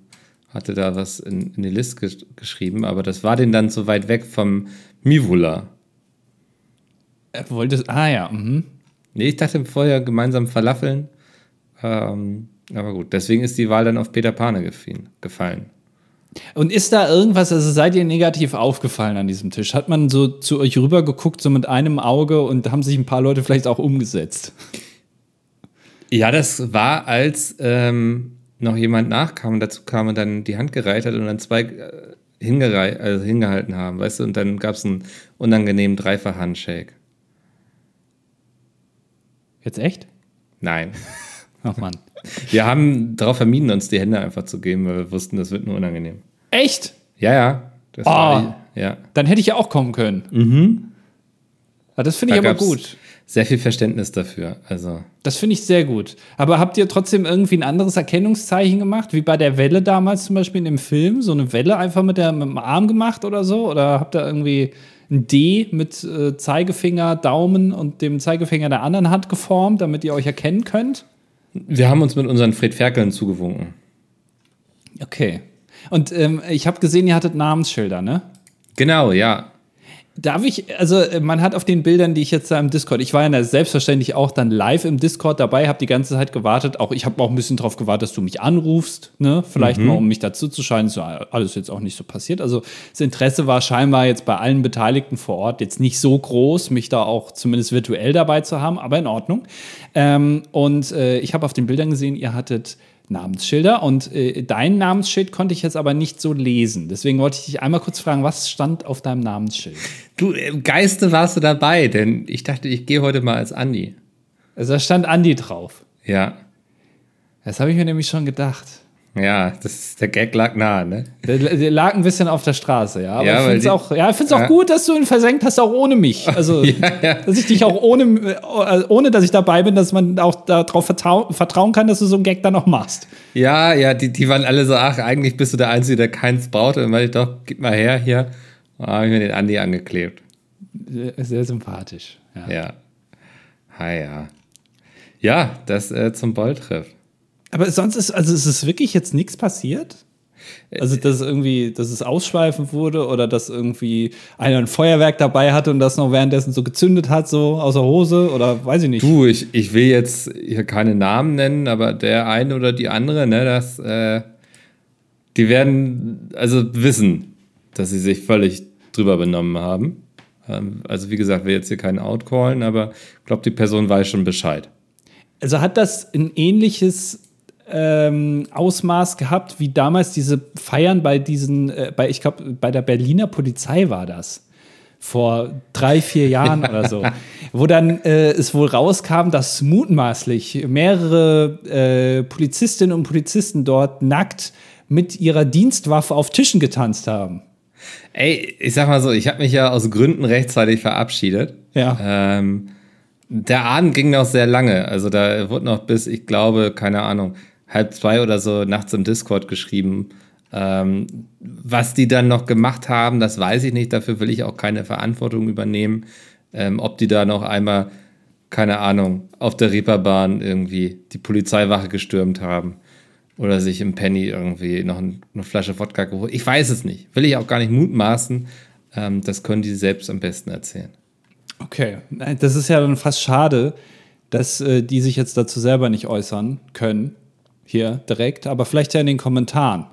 hatte da was in, in die Liste gesch geschrieben, aber das war den dann so weit weg vom Mivula. Er wollte, ah ja, mhm. Nee, ich dachte vorher gemeinsam falafeln. Ähm, aber gut, deswegen ist die Wahl dann auf Peter Pane gefallen. Und ist da irgendwas, also seid ihr negativ aufgefallen an diesem Tisch? Hat man so zu euch rüber geguckt, so mit einem Auge und haben sich ein paar Leute vielleicht auch umgesetzt? Ja, das war, als ähm, noch jemand nachkam und dazu kam und dann die Hand gereicht hat und dann zwei, äh, hingerei also hingehalten haben, weißt du, und dann gab es einen unangenehmen Dreifach-Handshake. Jetzt echt? Nein. Ach Mann. Wir haben darauf vermieden, uns die Hände einfach zu geben, weil wir wussten, das wird nur unangenehm. Echt? Ja, ja. Das Oh. war, ja. Dann hätte ich ja auch kommen können. Mhm. Ja, das finde ich Da aber gab's gut. Sehr viel Verständnis dafür. Also, Das finde ich sehr gut. Aber habt ihr trotzdem irgendwie ein anderes Erkennungszeichen gemacht, wie bei der Welle damals zum Beispiel in dem Film? So eine Welle einfach mit, der, mit dem Arm gemacht oder so? Oder habt ihr irgendwie ein D mit äh, Zeigefinger, Daumen und dem Zeigefinger der anderen Hand geformt, damit ihr euch erkennen könnt? wir haben uns mit unseren Fred Ferkeln zugewunken. Okay. Und ähm, ich habe gesehen, ihr hattet Namensschilder, ne? Genau, ja. Darf ich, also äh, man hat auf den Bildern, die ich jetzt da im Discord, ich war ja selbstverständlich auch dann live im Discord dabei, habe die ganze Zeit gewartet. Auch ich habe auch ein bisschen drauf gewartet, dass du mich anrufst, ne? Vielleicht mal, um mich dazu zu scheinen. Ist ja alles jetzt auch nicht so passiert. Also das Interesse war scheinbar jetzt bei allen Beteiligten vor Ort jetzt nicht so groß, mich da auch zumindest virtuell dabei zu haben, aber in Ordnung. Ähm, und äh, ich habe auf den Bildern gesehen, ihr hattet Namensschilder und äh, dein Namensschild konnte ich jetzt aber nicht so lesen. Deswegen wollte ich dich einmal kurz fragen, was stand auf deinem Namensschild? Du, im Geiste warst du dabei, denn ich dachte, ich gehe heute mal als Andi. Also da stand Andi drauf. Ja. Das habe ich mir nämlich schon gedacht. Ja, das, der Gag lag nahe, ne? Der, der lag ein bisschen auf der Straße, ja. Aber Ja, ich finde es auch, ja, ich find's auch Ja. gut, dass du ihn versenkt hast, auch ohne mich. Also, dass ich dich auch ohne, äh, ohne dass ich dabei bin, dass man auch darauf vertrau vertrauen kann, dass du so einen Gag dann noch machst. Ja, ja, die, die waren alle so, ach, eigentlich bist du der Einzige, der keins braucht. Und dann meinte ich doch, gib mal her hier. Da habe ich mir den Andi angeklebt. Sehr, sympathisch. Ja. Ja. Ha, ja. Ja, das äh, zum Bolltreff. Aber sonst ist, also ist es wirklich jetzt nichts passiert? Also, dass irgendwie, dass es ausschweifend wurde oder dass irgendwie einer ein Feuerwerk dabei hatte und das noch währenddessen so gezündet hat, so aus der Hose oder weiß ich nicht. Du, ich, ich will jetzt hier keine Namen nennen, aber der eine oder die andere, ne, das, äh, die werden also wissen, dass sie sich völlig drüber benommen haben. Ähm, also wie gesagt, will jetzt hier keinen outcallen, aber ich glaube, die Person weiß schon Bescheid. Also hat das ein ähnliches ähm, Ausmaß gehabt wie damals diese Feiern bei diesen, äh, bei, ich glaube, bei der Berliner Polizei war das. Vor drei, vier Jahren oder so. Wo dann äh, es wohl rauskam, dass mutmaßlich mehrere äh, Polizistinnen und Polizisten dort nackt mit ihrer Dienstwaffe auf Tischen getanzt haben. Ey, ich sag mal so, ich habe mich ja aus Gründen rechtzeitig verabschiedet. Ja. Ähm, der Abend ging noch sehr lange. Also da wurde noch bis, ich glaube, keine Ahnung, halb zwei oder so nachts im Discord geschrieben. Ähm, was die dann noch gemacht haben, das weiß ich nicht. Dafür will ich auch keine Verantwortung übernehmen. Ähm, ob die da noch einmal, keine Ahnung, auf der Reeperbahn irgendwie die Polizeiwache gestürmt haben. Oder sich im Penny irgendwie noch ein, eine Flasche Wodka geholt. Ich weiß es nicht. Will ich auch gar nicht mutmaßen. Ähm, das können die selbst am besten erzählen. Okay, das ist ja dann fast schade, dass äh, die sich jetzt dazu selber nicht äußern können, hier direkt, aber vielleicht ja in den Kommentaren,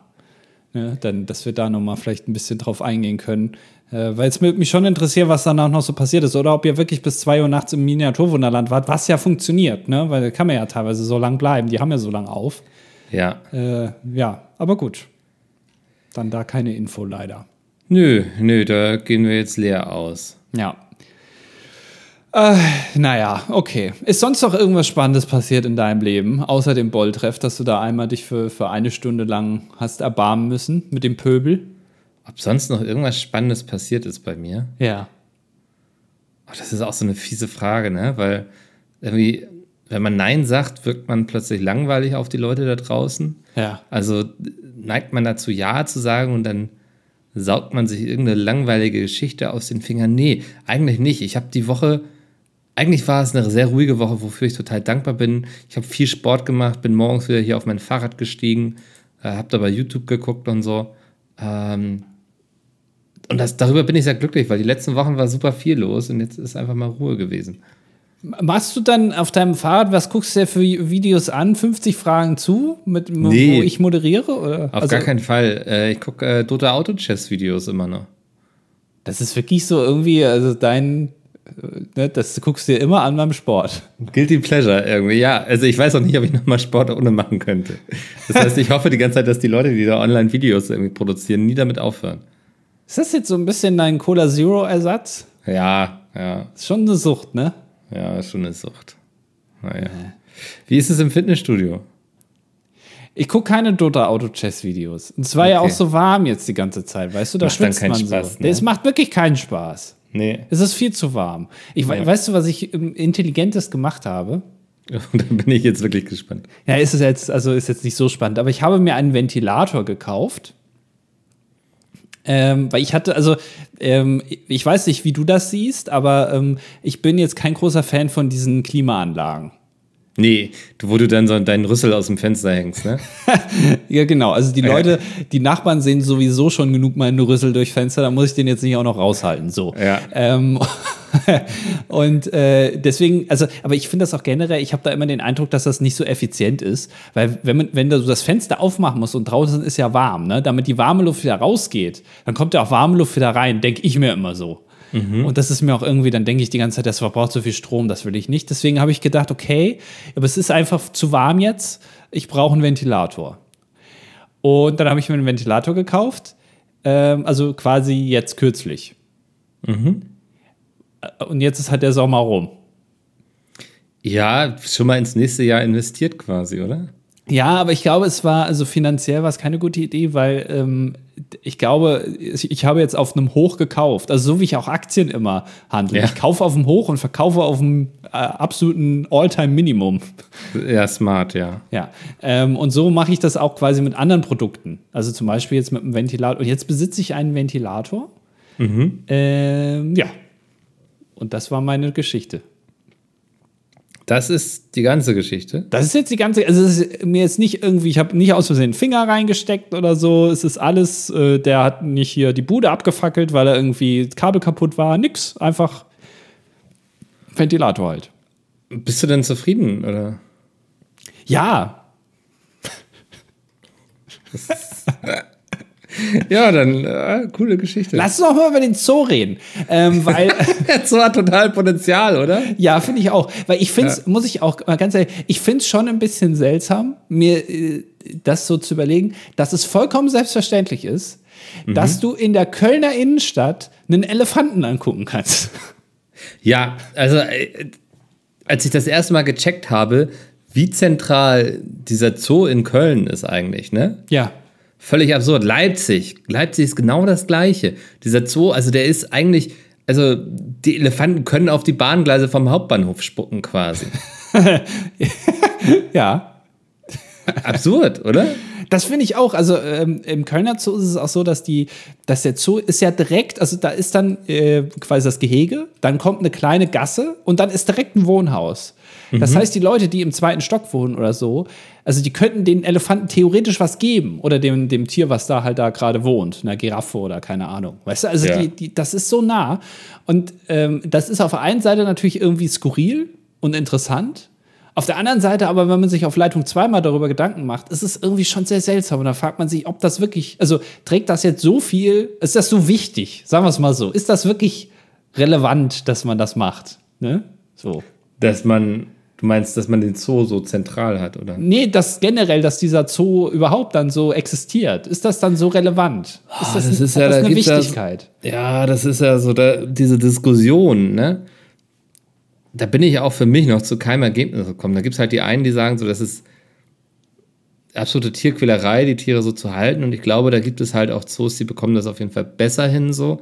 ne, dann, dass wir da nochmal vielleicht ein bisschen drauf eingehen können, äh, weil es mich schon interessiert, was danach noch so passiert ist oder ob ihr wirklich bis 2 Uhr nachts im Miniaturwunderland wart, was ja funktioniert, ne, weil da kann man ja teilweise so lang bleiben, die haben ja so lang auf. Ja. Äh, ja, aber gut. Dann da keine Info leider. Nö, nö, da gehen wir jetzt leer aus. Ja. Äh, naja, okay. Ist sonst noch irgendwas Spannendes passiert in deinem Leben, außer dem Bolltreff, dass du da einmal dich für, für eine Stunde lang hast erbarmen müssen mit dem Pöbel? Ob sonst noch irgendwas Spannendes passiert ist bei mir? Ja. Oh, das ist auch so eine fiese Frage, ne? Weil irgendwie, wenn man Nein sagt, wirkt man plötzlich langweilig auf die Leute da draußen. Ja. Also neigt man dazu, Ja zu sagen und dann saugt man sich irgendeine langweilige Geschichte aus den Fingern. Nee, eigentlich nicht. Ich habe die Woche, eigentlich war es eine sehr ruhige Woche, wofür ich total dankbar bin. Ich habe viel Sport gemacht, bin morgens wieder hier auf mein Fahrrad gestiegen, äh, habe dabei YouTube geguckt und so. Ähm, und das, darüber bin ich sehr glücklich, weil die letzten Wochen war super viel los und jetzt ist einfach mal Ruhe gewesen. Machst du dann auf deinem Fahrrad, was guckst du dir für Videos an? 50 Fragen zu, mit, Nee. wo ich moderiere? Oder? Auf Also, gar keinen Fall. Äh, ich gucke äh, Dota Auto Chess Videos immer noch. Das ist wirklich so irgendwie, also dein, ne, das guckst du dir immer an beim Sport. Guilty Pleasure irgendwie, ja. Also ich weiß auch nicht, ob ich nochmal Sport ohne machen könnte. Das heißt, ich hoffe die ganze Zeit, dass die Leute, die da online Videos irgendwie produzieren, nie damit aufhören. Ist das jetzt so ein bisschen dein Cola Zero-Ersatz? Ja, ja. Ist schon eine Sucht, ne? Ja, ist schon eine Sucht. Naja. Wie ist es im Fitnessstudio? Ich gucke keine Dota Auto Chess Videos. Und es war ja Okay. auch so warm jetzt die ganze Zeit, weißt du? Da Macht dann schwitzt keinen man Spaß, so. ne? Es macht wirklich keinen Spaß. Nee. Es ist viel zu warm. Ich, Ja. Weißt du, was ich ähm, Intelligentes gemacht habe? da bin ich jetzt wirklich gespannt. Ja, ist es jetzt, also ist jetzt nicht so spannend, aber ich habe mir einen Ventilator gekauft. Ähm, weil ich hatte, also ähm, ich weiß nicht, wie du das siehst, aber ähm, ich bin jetzt kein großer Fan von diesen Klimaanlagen. Nee, du, wo du dann so deinen Rüssel aus dem Fenster hängst, ne? Ja, genau. Also die Leute, die Nachbarn sehen sowieso schon genug meinen Rüssel durch Fenster, da muss ich den jetzt nicht auch noch raushalten. So. Ja. Ähm, und äh, deswegen, also, aber ich finde das auch generell, ich habe da immer den Eindruck, dass das nicht so effizient ist, weil wenn man, wenn du das Fenster aufmachen musst und draußen ist ja warm, ne, damit die warme Luft wieder rausgeht, dann kommt ja auch warme Luft wieder rein, denke ich mir immer so. Und das ist mir auch irgendwie, dann denke ich die ganze Zeit, das verbraucht so viel Strom, das will ich nicht. Deswegen habe ich gedacht, okay, aber es ist einfach zu warm jetzt, ich brauche einen Ventilator. Und dann habe ich mir einen Ventilator gekauft, ähm, also quasi jetzt kürzlich. Äh, Und jetzt ist halt der Sommer rum. Ja, schon mal ins nächste Jahr investiert quasi, oder? Ja, aber ich glaube, es war, also finanziell war es keine gute Idee, weil ähm, ich glaube, ich, habe jetzt auf einem Hoch gekauft. Also so wie ich auch Aktien immer handle. Ja. Ich kaufe auf dem Hoch und verkaufe auf dem äh, absoluten All-Time-Minimum. Ja, smart, ja. Ja, ähm, und so mache ich das auch quasi mit anderen Produkten. Also zum Beispiel jetzt mit einem Ventilator. Und jetzt besitze ich einen Ventilator. Ähm, ja. Und das war meine Geschichte. Das ist die ganze Geschichte. Das ist jetzt die ganze, also es ist mir jetzt nicht irgendwie, ich habe nicht aus Versehen Finger reingesteckt oder so. Es ist alles, äh, der hat nicht hier die Bude abgefackelt, weil er irgendwie das Kabel kaputt war. Nix, einfach Ventilator halt. Bist du denn zufrieden, oder? Ja, Ja, dann äh, coole Geschichte. lass uns doch mal über den Zoo reden. Ähm, weil, Der Zoo hat total Potenzial, oder? ja, finde ich auch. Weil ich finde es, muss ich auch mal ganz ehrlich, ich finde es schon ein bisschen seltsam, mir äh, das so zu überlegen, dass es vollkommen selbstverständlich ist, dass du in der Kölner Innenstadt einen Elefanten angucken kannst. Ja, also äh, als ich das erste Mal gecheckt habe, wie zentral dieser Zoo in Köln ist eigentlich, ne? Ja. Völlig absurd. Leipzig. Leipzig ist genau das Gleiche. Dieser Zoo, also der ist eigentlich, also die Elefanten können auf die Bahngleise vom Hauptbahnhof spucken quasi. Ja. Absurd, oder? Das finde ich auch. Also ähm, im Kölner Zoo ist es auch so, dass die, dass der Zoo ist ja direkt, also da ist dann äh, quasi das Gehege, dann kommt eine kleine Gasse und dann ist direkt ein Wohnhaus. Das heißt, die Leute, die im zweiten Stock wohnen oder so, also die könnten den Elefanten theoretisch was geben oder dem, dem Tier, was da halt da gerade wohnt, einer Giraffe oder keine Ahnung. Weißt du, also Ja. die, die, das ist so nah. Und ähm, das ist auf der einen Seite natürlich irgendwie skurril und interessant. Auf der anderen Seite aber, wenn man sich auf Leitung zweimal darüber Gedanken macht, ist es irgendwie schon sehr seltsam. Und da fragt man sich, ob das wirklich, also trägt das jetzt so viel, ist das so wichtig? Sagen wir es mal so. Ist das wirklich relevant, dass man das macht? Ne? So. Dass man, du meinst, dass man den Zoo so zentral hat, oder? Nee, das generell, dass dieser Zoo überhaupt dann so existiert. Ist das dann so relevant? Ist das, das ist ja- das da eine Wichtigkeit? Ja, das ist ja so da, diese Diskussion, ne? Da bin ich auch für mich noch zu keinem Ergebnis gekommen. Da gibt es halt die einen, die sagen so, das ist absolute Tierquälerei, die Tiere so zu halten. Und ich glaube, da gibt es halt auch Zoos, die bekommen das auf jeden Fall besser hin so. Und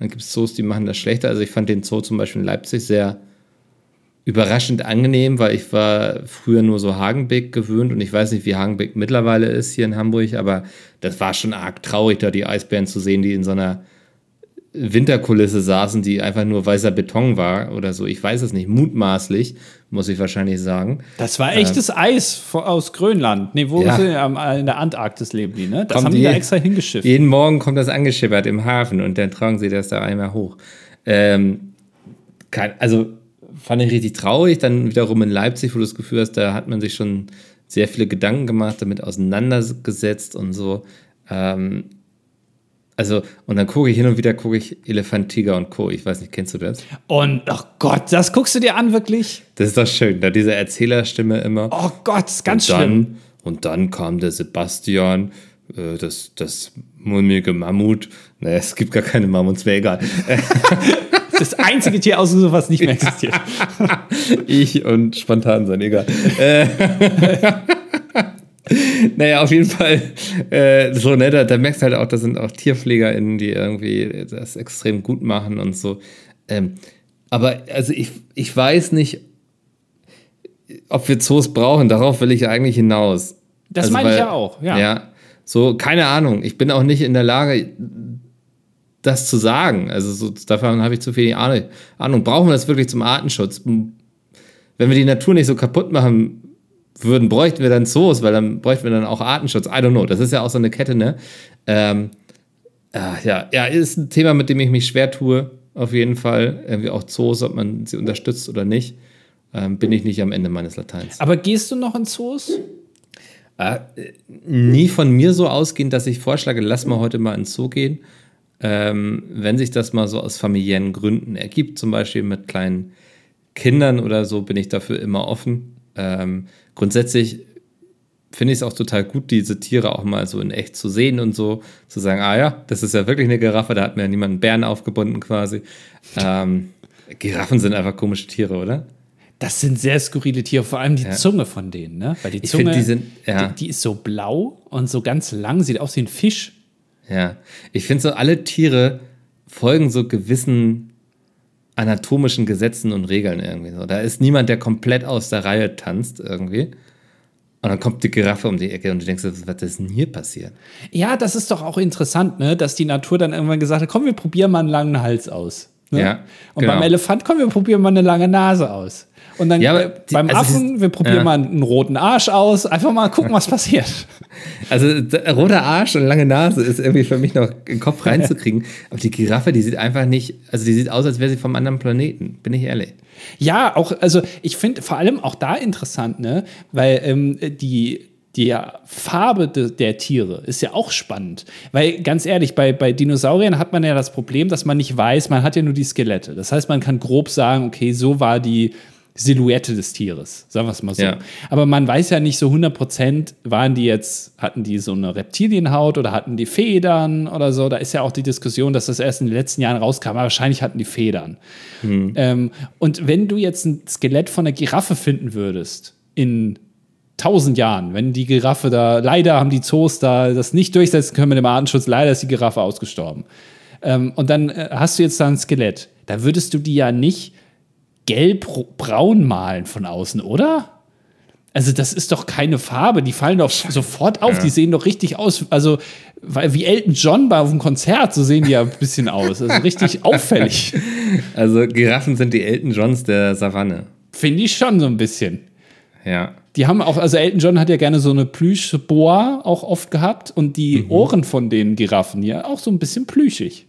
dann gibt es Zoos, die machen das schlechter. Also ich fand den Zoo zum Beispiel in Leipzig sehr überraschend angenehm, weil ich war früher nur so Hagenbeck gewöhnt und ich weiß nicht, wie Hagenbeck mittlerweile ist hier in Hamburg, aber das war schon arg traurig, da die Eisbären zu sehen, die in so einer Winterkulisse saßen, die einfach nur weißer Beton war oder so. Ich weiß es nicht, mutmaßlich, muss ich wahrscheinlich sagen. Das war echtes Eis vor- aus Grönland. Nee, wo Ja. sie am- in der Antarktis leben die, ne? Das Kommen haben die, die- da extra hingeschifft. Jeden Morgen kommt das angeschippert im Hafen und dann tragen sie das da einmal hoch. Ähm, kein, also fand ich richtig traurig. Dann wiederum in Leipzig, wo du das Gefühl hast, da hat man sich schon sehr viele Gedanken gemacht, damit auseinandergesetzt und so. Ähm, also, und dann gucke ich hin und wieder, gucke ich Elefant, Tiger und Co. Ich weiß nicht, kennst du das? Und, oh Gott, das guckst du dir an, wirklich? Das ist doch schön, da diese Erzählerstimme immer. Oh Gott, ganz und dann, schlimm. Und dann kam der Sebastian äh, das, das mulmige Mammut. Naja, es gibt gar keine Mammuts, wäre egal. Das einzige Tier außer was nicht mehr existiert. ich und spontan sein, egal. Äh, naja, auf jeden Fall äh, so, ne, da, da merkst du halt auch, da sind auch TierpflegerInnen, die irgendwie das extrem gut machen und so. Ähm, aber also ich, ich weiß nicht, ob wir Zoos brauchen, darauf will ich eigentlich hinaus. Das Also, meine ich ja auch, ja. Ja, so, keine Ahnung. Ich bin auch nicht in der Lage, das zu sagen. Also so, davon habe ich zu viel Ahnung. Brauchen wir das wirklich zum Artenschutz? Wenn wir die Natur nicht so kaputt machen würden, bräuchten wir dann Zoos, weil dann bräuchten wir dann auch Artenschutz. I don't know. Das ist ja auch so eine Kette, ne? Ähm, ah, ja, ja, ist ein Thema, mit dem ich mich schwer tue. Auf jeden Fall. Irgendwie auch Zoos, ob man sie unterstützt oder nicht. Ähm, bin ich nicht am Ende meines Lateins. Aber gehst du noch in Zoos? Äh, nie von mir so ausgehen, dass ich vorschlage, lass mal heute mal ins Zoo gehen. Ähm, wenn sich das mal so aus familiären Gründen ergibt, zum Beispiel mit kleinen Kindern oder so, bin ich dafür immer offen. Ähm, grundsätzlich finde ich es auch total gut, diese Tiere auch mal so in echt zu sehen und so, zu sagen, ah ja, das ist ja wirklich eine Giraffe, da hat mir ja niemand einen Bären aufgebunden quasi. Ähm, Giraffen sind einfach komische Tiere, oder? Das sind sehr skurrile Tiere, vor allem die Ja. Zunge von denen, ne? Weil die Ich Zunge, finde, die sind- ja. die, die ist so blau und so ganz lang, sieht aus wie ein Fisch. Ja, ich finde so, alle Tiere folgen so gewissen anatomischen Gesetzen und Regeln irgendwie. So. Da ist niemand, der komplett aus der Reihe tanzt irgendwie. Und dann kommt die Giraffe um die Ecke und du denkst, was ist denn hier passiert? Ja, das ist doch auch interessant, ne? Dass die Natur dann irgendwann gesagt hat, komm, wir probieren mal einen langen Hals aus. Ne? Ja, Und genau. beim Elefant, komm, wir probieren mal eine lange Nase aus. Und dann Ja, äh, die- beim also Affen, wir probieren ja. mal einen roten Arsch aus. Einfach mal gucken, was passiert. Also roter Arsch und lange Nase ist irgendwie für mich noch in den Kopf reinzukriegen. Aber die Giraffe, die sieht einfach nicht, also die sieht aus, als wäre sie vom anderen Planeten, bin ich ehrlich. Ja, auch, also ich finde vor allem auch da interessant, ne? Weil ähm, die, die Farbe de, der Tiere ist ja auch spannend. Weil ganz ehrlich, bei, bei Dinosauriern hat man ja das Problem, dass man nicht weiß, man hat ja nur die Skelette. Das heißt, man kann grob sagen, okay, so war die Silhouette des Tieres, sagen wir es mal so. Ja. Aber man weiß ja nicht so 100 Prozent, waren die jetzt, hatten die so eine Reptilienhaut oder hatten die Federn oder so. Da ist ja auch die Diskussion, dass das erst in den letzten Jahren rauskam, aber wahrscheinlich hatten die Federn. Ähm, und wenn du jetzt ein Skelett von einer Giraffe finden würdest, in tausend Jahren, wenn die Giraffe da, leider haben die Zoos da das nicht durchsetzen können mit dem Artenschutz, leider ist die Giraffe ausgestorben. Ähm, und dann äh, hast du jetzt da ein Skelett. Da würdest du die ja nicht gelb-braun malen von außen, oder? Also das ist doch keine Farbe, die fallen doch sofort auf, die sehen doch richtig aus, also weil wie Elton John bei auf dem Konzert, so sehen die ja ein bisschen aus, also richtig auffällig. Also Giraffen sind die Elton Johns der Savanne. Finde ich schon so ein bisschen. Ja. Die haben auch, also Elton John hat ja gerne so eine Plüsch-Boa auch oft gehabt und die Ohren von den Giraffen ja auch so ein bisschen plüschig.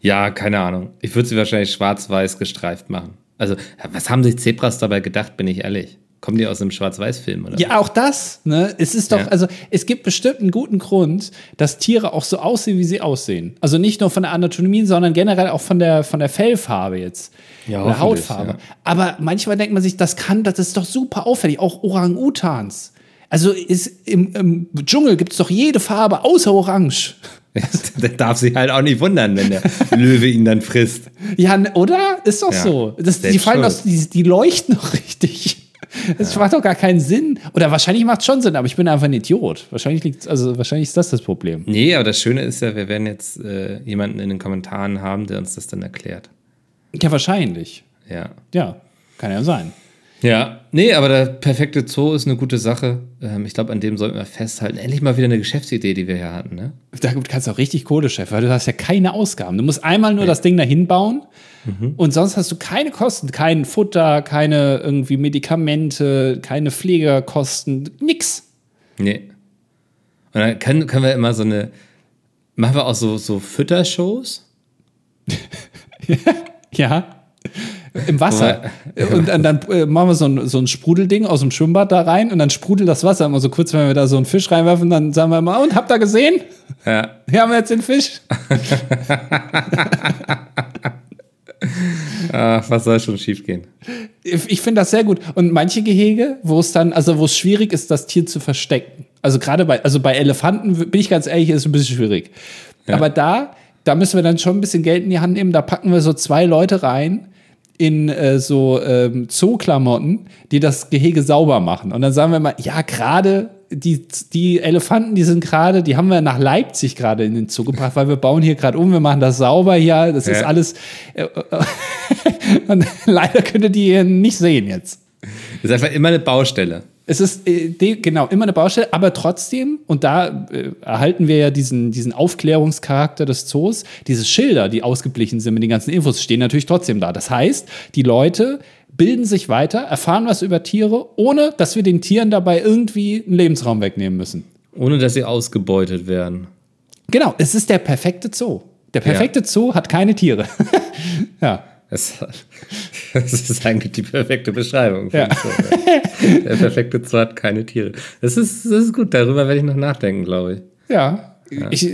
Ja, keine Ahnung. Ich würde sie wahrscheinlich schwarz-weiß gestreift machen. Also, was haben sich Zebras dabei gedacht, bin ich ehrlich? Kommen die aus einem Schwarz-Weiß-Film, oder? Ja, auch das, ne? Es ist doch, Ja. also es gibt bestimmt einen guten Grund, dass Tiere auch so aussehen, wie sie aussehen. Also nicht nur von der Anatomie, sondern generell auch von der, von der Fellfarbe jetzt. Ja, Oder Hautfarbe. ja. Aber manchmal denkt man sich, das kann, das ist doch super auffällig. Auch Orang-Utans. Also ist, im, im Dschungel gibt es doch jede Farbe außer Orange. Der darf sich halt auch nicht wundern, wenn der Löwe ihn dann frisst. Ja, oder? Ist doch Ja, so. Das, die fallen aus, die, die leuchten doch richtig. Das macht doch gar keinen Sinn. Oder wahrscheinlich macht es schon Sinn, aber ich bin einfach ein Idiot. Wahrscheinlich liegt, also wahrscheinlich ist das das Problem. Nee, aber das Schöne ist ja, wir werden jetzt äh, jemanden in den Kommentaren haben, der uns das dann erklärt. Ja, wahrscheinlich. Ja. Ja, kann ja sein. Ja, nee, aber der perfekte Zoo ist eine gute Sache. Ähm, ich glaube, an dem sollten wir festhalten. Endlich mal wieder eine Geschäftsidee, die wir hier hatten, ne? Da kannst du auch richtig Kohle, Chef, weil du hast ja keine Ausgaben. Du musst einmal nur das Ding dahin bauen und sonst hast du keine Kosten, kein Futter, keine irgendwie Medikamente, keine Pflegekosten, nix. Nee. Und dann können, können wir immer so eine. Machen wir auch so, so Füttershows? Ja. Im Wasser. Und dann, dann äh, machen wir so ein, so ein Sprudelding aus dem Schwimmbad da rein und dann sprudelt das Wasser immer so kurz, wenn wir da so einen Fisch reinwerfen, dann sagen wir immer, und habt ihr gesehen? Ja. Hier haben wir jetzt den Fisch. Ach, was soll schon schiefgehen? Ich finde das sehr gut. Und manche Gehege, wo es dann, also wo es schwierig ist, das Tier zu verstecken. Also gerade bei, also bei Elefanten bin ich ganz ehrlich, ist es ein bisschen schwierig. Ja. Aber da, da müssen wir dann schon ein bisschen Geld in die Hand nehmen. Da packen wir so zwei Leute rein in äh, so ähm, Zooklamotten, die das Gehege sauber machen. Und dann sagen wir mal, ja, gerade die, die Elefanten, die sind gerade, die haben wir nach Leipzig gerade in den Zoo gebracht, weil wir bauen hier gerade um, wir machen das sauber hier, das ist Ja. alles. Äh, äh, und leider könnt ihr die nicht sehen jetzt. Das ist einfach immer eine Baustelle. Es ist äh, genau immer eine Baustelle, aber trotzdem, und da äh, erhalten wir ja diesen, diesen Aufklärungscharakter des Zoos, diese Schilder, die ausgeblichen sind mit den ganzen Infos, stehen natürlich trotzdem da. Das heißt, die Leute bilden sich weiter, erfahren was über Tiere, ohne dass wir den Tieren dabei irgendwie einen Lebensraum wegnehmen müssen. Ohne dass sie ausgebeutet werden. Genau, es ist der perfekte Zoo. Der perfekte Zoo hat keine Tiere. ja. Das, das ist eigentlich die perfekte Beschreibung. Ja. ja. Der perfekte Zoo hat keine Tiere. Das ist, das ist gut, darüber werde ich noch nachdenken, glaube ich. Ja. Ich,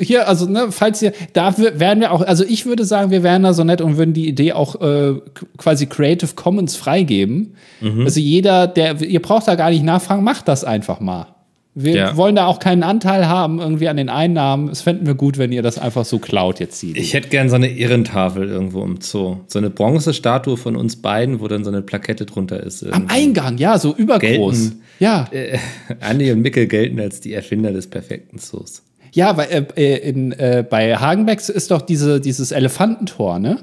hier, also, ne, falls ihr, da w- wären wir auch, also ich würde sagen, wir wären da so nett und würden die Idee auch äh, quasi Creative Commons freigeben. Also jeder, der, ihr braucht da gar nicht nachfragen, macht das einfach mal. Wir Ja. wollen da auch keinen Anteil haben irgendwie an den Einnahmen. Es fänden wir gut, wenn ihr das einfach so klaut jetzt sieht. Ich hätte gern so eine Ehrentafel irgendwo im Zoo. So eine Bronzestatue von uns beiden, wo dann so eine Plakette drunter ist. Am irgendwie. Eingang, ja, so übergroß. Gelten. Ja. Äh, Andi und Mickel gelten als die Erfinder des perfekten Zoos. Ja, weil äh, äh, in, äh, bei Hagenbecks ist doch diese, dieses Elefantentor, ne?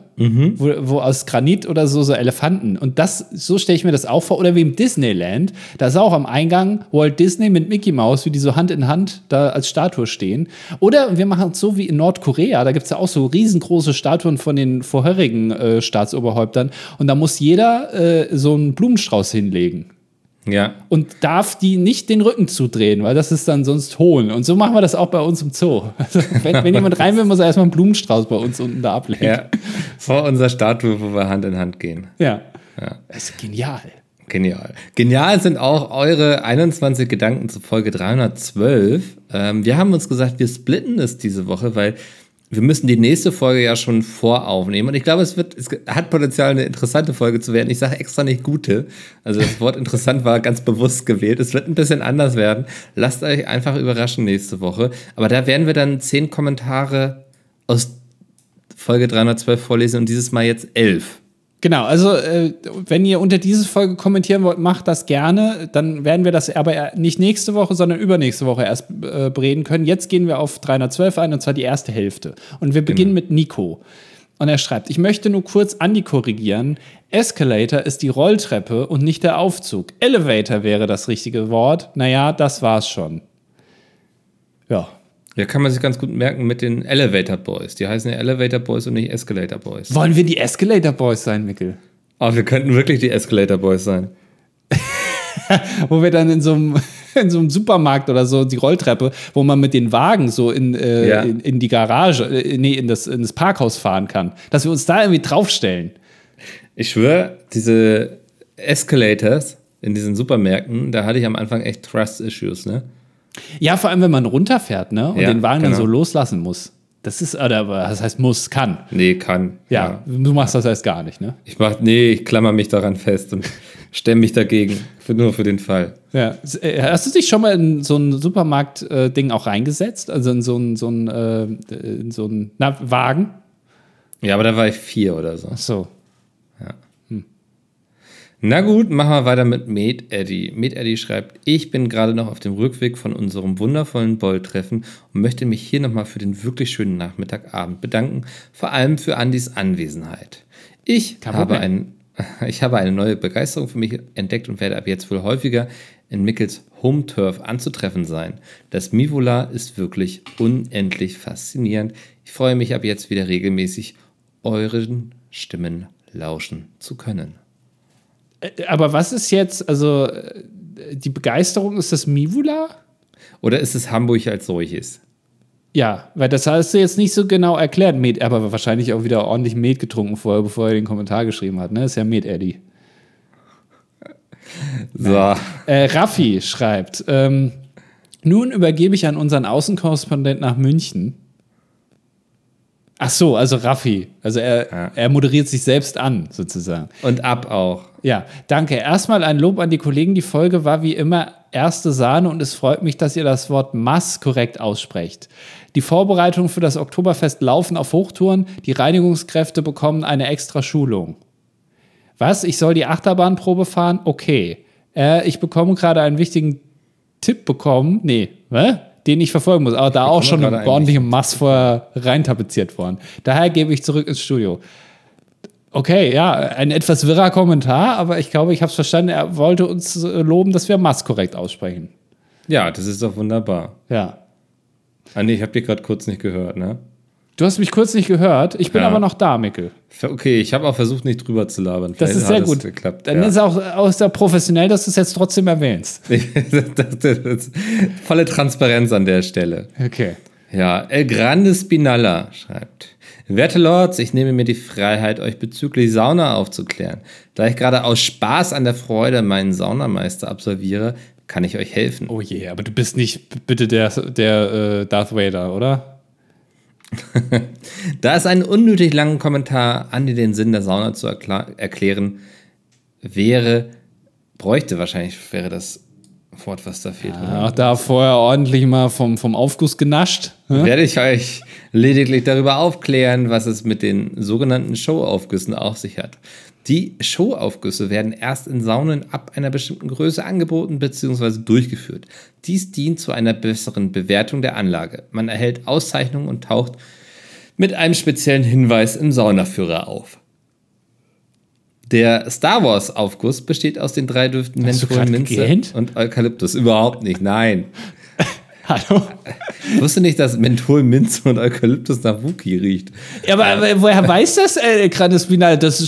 Wo, wo aus Granit oder so so Elefanten. Und das, so stelle ich mir das auch vor. Oder wie im Disneyland, da ist auch am Eingang Walt Disney mit Mickey Mouse, wie die so Hand in Hand da als Statue stehen. Oder wir machen es so wie in Nordkorea, da gibt es ja auch so riesengroße Statuen von den vorherigen äh, Staatsoberhäuptern. Und da muss jeder äh, so einen Blumenstrauß hinlegen Ja. und darf die nicht den Rücken zudrehen, weil das ist dann sonst Hohn. Und so machen wir das auch bei uns im Zoo. Also, wenn, wenn jemand rein will, muss er erstmal einen Blumenstrauß bei uns unten da ablegen. ja. Vor unserer Statue, wo wir Hand in Hand gehen. ja. Ja. Das ist genial. Genial. Genial sind auch eure 21 Gedanken zu Folge 312. Ähm, wir haben uns gesagt, wir splitten es diese Woche, weil wir müssen die nächste Folge ja schon voraufnehmen. Und ich glaube, es wird, es hat Potenzial, eine interessante Folge zu werden. Ich sage extra nicht gute. Also das Wort interessant war ganz bewusst gewählt. Es wird ein bisschen anders werden. Lasst euch einfach überraschen nächste Woche. Aber da werden wir dann zehn Kommentare aus Folge 312 vorlesen und dieses Mal jetzt elf. Genau, also äh, wenn ihr unter diese Folge kommentieren wollt, macht das gerne. Dann werden wir das aber nicht nächste Woche, sondern übernächste Woche erst äh, bereden können. Jetzt gehen wir auf 312 ein, und zwar die erste Hälfte. Und wir beginnen mit Nico. Und er schreibt, ich möchte nur kurz Andi korrigieren. Escalator ist die Rolltreppe und nicht der Aufzug. Elevator wäre das richtige Wort. Naja, das war's schon. Ja. Ja, kann man sich ganz gut merken mit den Elevator Boys. Die heißen ja Elevator Boys und nicht Escalator Boys. Wollen wir die Escalator Boys sein, Mikkel? Aber wir könnten wirklich die Escalator Boys sein. wo wir dann in so einem in so einem Supermarkt oder so die Rolltreppe, wo man mit den Wagen so in, äh, Ja. in, in die Garage, äh, nee, in das, in das Parkhaus fahren kann. Dass wir uns da irgendwie draufstellen. Ich schwöre, diese Escalators in diesen Supermärkten, da hatte ich am Anfang echt Trust-Issues, ne? Ja, vor allem, wenn man runterfährt, ne? Und Ja, den Wagen dann genau. so loslassen muss. Das ist, oder das heißt muss, kann. Nee, kann. Ja, du machst das heißt gar nicht, ne? Ich mach, nee, ich klammer mich daran fest und stemme mich dagegen. Für, nur für den Fall. Ja. Äh, Hast du dich schon mal in so ein Supermarkt-Ding auch reingesetzt? Also in so ein, so ein, äh, in so ein na, Wagen? Ja, aber da war ich vier oder so. Ach so. Na gut, machen wir weiter mit Med Eddy. Med Eddy schreibt, ich bin gerade noch auf dem Rückweg von unserem wundervollen Boll-Treffen und möchte mich hier nochmal für den wirklich schönen Nachmittagabend bedanken, vor allem für Andys Anwesenheit. Ich habe, ein, ich habe eine neue Begeisterung für mich entdeckt und werde ab jetzt wohl häufiger in Mickels Home Turf anzutreffen sein. Das Mivola ist wirklich unendlich faszinierend. Ich freue mich ab jetzt wieder regelmäßig euren Stimmen lauschen zu können. Äh, Aber was ist jetzt, also äh, die Begeisterung, ist das Mivula? Oder ist es Hamburg als solches? Ja, weil das hast du jetzt nicht so genau erklärt. Med, aber wahrscheinlich auch wieder ordentlich Met getrunken vorher, bevor er den Kommentar geschrieben hat. Ne? ist ja Med Eddy. So. Äh, Raffi schreibt: ähm, Nun übergebe ich an unseren Außenkorrespondent nach München. Ach so, also Raffi. Also er, Ja. er moderiert sich selbst an, sozusagen. Und ab auch. Ja, danke. Erstmal ein Lob an die Kollegen. Die Folge war wie immer erste Sahne und es freut mich, dass ihr das Wort Mass korrekt aussprecht. Die Vorbereitungen für das Oktoberfest laufen auf Hochtouren. Die Reinigungskräfte bekommen eine extra Schulung. Was? Ich soll die Achterbahnprobe fahren? Okay. Äh, ich bekomme gerade einen wichtigen Tipp bekommen. Nee, hä? Den ich verfolgen muss. Aber da auch schon eine ordentliche Mass vorher reintapeziert worden. Daher gebe ich zurück ins Studio. Okay, ja, ein etwas wirrer Kommentar, aber ich glaube, ich habe es verstanden. Er wollte uns äh, loben, dass wir Mass korrekt aussprechen. Ja, das ist doch wunderbar. Ja. Ah, nee, ich habe dich gerade kurz nicht gehört, ne? Du hast mich kurz nicht gehört. Ich bin Ja. aber noch da, Mickel. Okay, ich habe auch versucht, nicht drüber zu labern. Das Vielleicht ist hat sehr gut. Geklappt, Dann ja. ist auch, auch sehr professionell, dass du es jetzt trotzdem erwähnst. das, das ist volle Transparenz an der Stelle. Okay. Ja, El Grande Spinalla schreibt. Werte Lords, ich nehme mir die Freiheit, euch bezüglich Sauna aufzuklären. Da ich gerade aus Spaß an der Freude meinen Saunameister absolviere, kann ich euch helfen. Oh je, aber du bist nicht bitte der, der äh, Darth Vader, oder? Da es einen unnötig langen Kommentar an die den Sinn der Sauna zu erklären wäre, bräuchte wahrscheinlich, wäre das Wort, was da fehlt. oder? Auch da vorher ordentlich mal vom, vom Aufguss genascht. ne? Werde ich euch lediglich darüber aufklären, was es mit den sogenannten Showaufgüssen auf sich hat. Die Showaufgüsse werden erst in Saunen ab einer bestimmten Größe angeboten bzw. durchgeführt. Dies dient zu einer besseren Bewertung der Anlage. Man erhält Auszeichnungen und taucht mit einem speziellen Hinweis im Saunaführer auf. Der Star Wars Aufguss besteht aus den drei Düften Menthol, Minze gegähnt? und Eukalyptus. Überhaupt nicht, nein. Hallo? Ich wusste nicht, dass Menthol, Minze und Eukalyptus nach Wookie riecht. Ja, aber, aber woher weiß das, äh? Das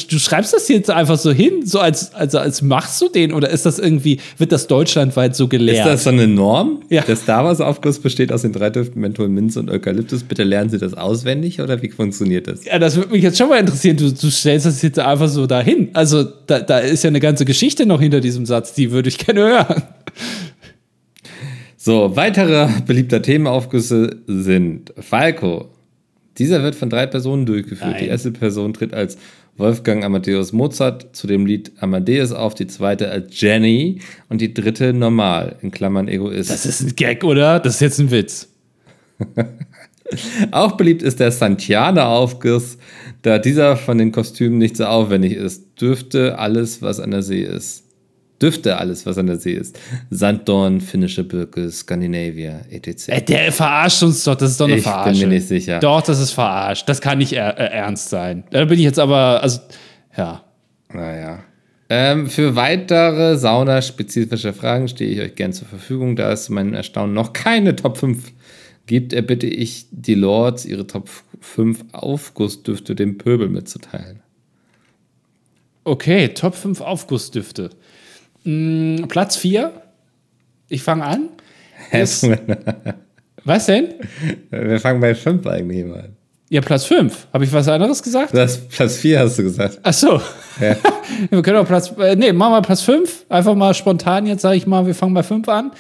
du schreibst das jetzt einfach so hin, so als, also als machst du den oder ist das irgendwie, wird das deutschlandweit so gelehrt? Ist das so eine Norm? Ja. Der Star Wars Aufguss besteht aus den drei Düften Menthol, Minze und Eukalyptus. Bitte lernen Sie das auswendig oder wie funktioniert das? ja, das würde mich jetzt schon mal interessieren. Du, du stellst das jetzt einfach so dahin. Also, da, da ist ja eine ganze Geschichte noch hinter diesem Satz, die würde ich gerne hören. So, weitere beliebter Themenaufgüsse sind Falco. Dieser wird von drei Personen durchgeführt. Nein. Die erste Person tritt als Wolfgang Amadeus Mozart zu dem Lied Amadeus auf, die zweite als Jenny und die dritte normal, in Klammern Egoist. Das ist ein Gag, oder? Das ist jetzt ein Witz. Auch beliebt ist der Santianer-Aufguss, da dieser von den Kostümen nicht so aufwendig ist. Dürfte alles, was an der See ist. Dürfte alles, was an der See ist. Sanddorn, finnische Birke, Scandinavia, etc. Äh, der verarscht uns doch, das ist doch eine Ich bin Verarsche. mir nicht sicher. Doch, das ist verarscht. Das kann nicht er, äh, ernst sein. Da bin ich jetzt aber, also, ja. Naja. Ähm, für weitere saunaspezifische Fragen stehe ich euch gern zur Verfügung. Da es zu meinem Erstaunen noch keine Top 5 gibt, erbitte ich die Lords, ihre Top 5 Aufgussdüfte dem Pöbel mitzuteilen. Okay, Top 5 Aufgussdüfte. Mm, Platz 4. Ich fange an. Ist, was denn? Wir fangen bei 5 eigentlich mal an. Ja, Platz 5. Habe ich was anderes gesagt? Du hast Platz 4 hast du gesagt. Ach so. Ja. wir können auch Platz, äh, nee, machen wir Platz 5. Einfach mal spontan jetzt sage ich mal, wir fangen bei 5 an.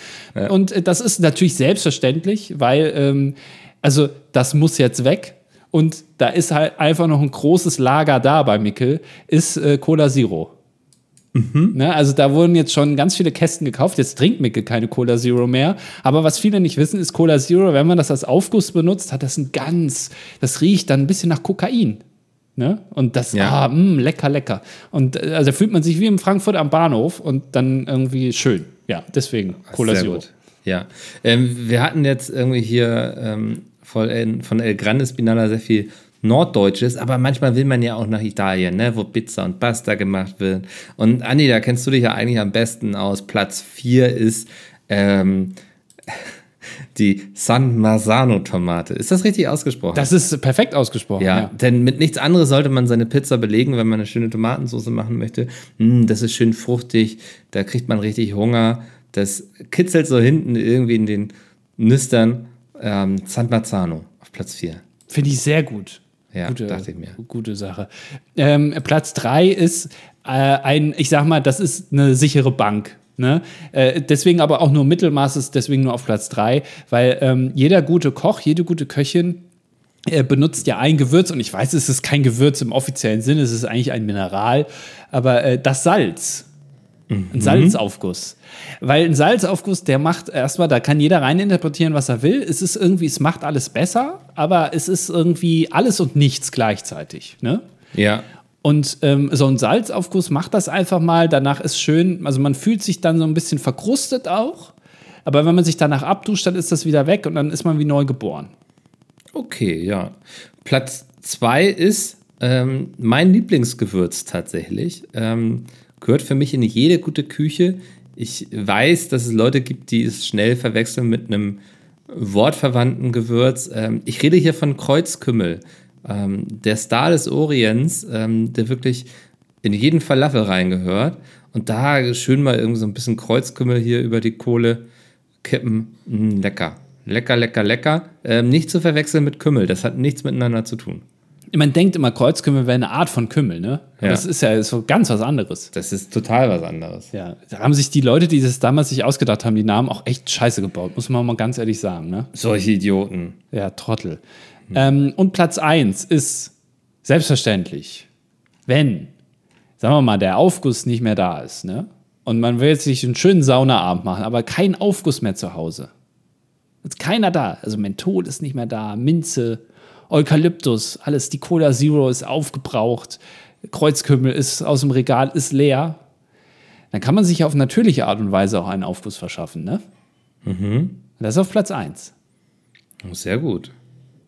Und äh, das ist natürlich selbstverständlich, weil, ähm, also das muss jetzt weg. Und da ist halt einfach noch ein großes Lager da bei Mickel, ist äh, Cola Zero. Ne, also da wurden jetzt schon ganz viele Kästen gekauft. Jetzt trinkt Mickel keine Cola Zero mehr. Aber was viele nicht wissen, ist Cola Zero, wenn man das als Aufguss benutzt, hat das ein ganz, das riecht dann ein bisschen nach Kokain. Ne? Und das, Ja. ah, mh, lecker, lecker. Und äh, also fühlt man sich wie in Frankfurt am Bahnhof und dann irgendwie schön. Ja, deswegen Cola Sehr Zero. gut. Ja. Ähm, wir hatten jetzt irgendwie hier ähm, von, von El Grande Spinala sehr viel Norddeutsches, aber manchmal will man ja auch nach Italien, ne, wo Pizza und Pasta gemacht wird. Und Andi, da kennst du dich ja eigentlich am besten aus. Platz 4 ist ähm, die San Marzano Tomate. Ist das richtig ausgesprochen? Das ist perfekt ausgesprochen. Ja, Ja. denn mit nichts anderes sollte man seine Pizza belegen, wenn man eine schöne Tomatensauce machen möchte. Mm, das ist schön fruchtig, da kriegt man richtig Hunger. Das kitzelt so hinten irgendwie in den Nüstern. Ähm, San Marzano auf Platz 4. Finde ich sehr gut. Ja, gute, dachte ich mir. Gute Sache. Ähm, Platz drei ist äh, ein, ich sag mal, das ist eine sichere Bank. Ne? Äh, deswegen aber auch nur Mittelmaß ist deswegen nur auf Platz drei, weil ähm, jeder gute Koch, jede gute Köchin er benutzt ja ein Gewürz und ich weiß, es ist kein Gewürz im offiziellen Sinne, es ist eigentlich ein Mineral, aber äh, das Salz. Ein Salzaufguss. Weil ein Salzaufguss, der macht erstmal, da kann jeder reininterpretieren, was er will. Es ist irgendwie, es macht alles besser, aber es ist irgendwie alles und nichts gleichzeitig. Ne? Ja. Und ähm, so ein Salzaufguss macht das einfach mal. Danach ist schön, also man fühlt sich dann so ein bisschen verkrustet auch. Aber wenn man sich danach abduscht, dann ist das wieder weg und dann ist man wie neu geboren. Okay, ja. Platz zwei ist ähm, mein Lieblingsgewürz tatsächlich. Ähm, gehört für mich in jede gute Küche. Ich weiß, dass es Leute gibt, die es schnell verwechseln mit einem wortverwandten Gewürz. Ähm, ich rede hier von Kreuzkümmel. Ähm, der Star des Orients, ähm, der wirklich in jeden Falafel reingehört. Und da schön mal irgendwie so ein bisschen Kreuzkümmel hier über die Kohle kippen. Mm, lecker. Lecker, lecker, lecker. Nicht zu verwechseln mit Kümmel. Das hat nichts miteinander zu tun. Man denkt immer, Kreuzkümmel wäre eine Art von Kümmel, ne? Ja. Das ist ja so ganz was anderes. Das ist total was anderes. Ja, da haben sich die Leute, die das damals sich ausgedacht haben, die Namen auch echt scheiße gebaut, muss man mal ganz ehrlich sagen, ne? Solche Idioten. Ja, Trottel. Ähm, und Platz 1 ist selbstverständlich, wenn, sagen wir mal, der Aufguss nicht mehr da ist, ne? Und man will jetzt sich einen schönen Saunaabend machen, aber kein Aufguss mehr zu Hause. Ist keiner da. Also Menthol ist nicht mehr da, Minze, Eukalyptus, alles, die Cola Zero ist aufgebraucht, Kreuzkümmel ist aus dem Regal, ist leer. Dann kann man sich auf natürliche Art und Weise auch einen Aufguss verschaffen, ne? Und Das ist auf Platz 1. Oh, Sehr gut.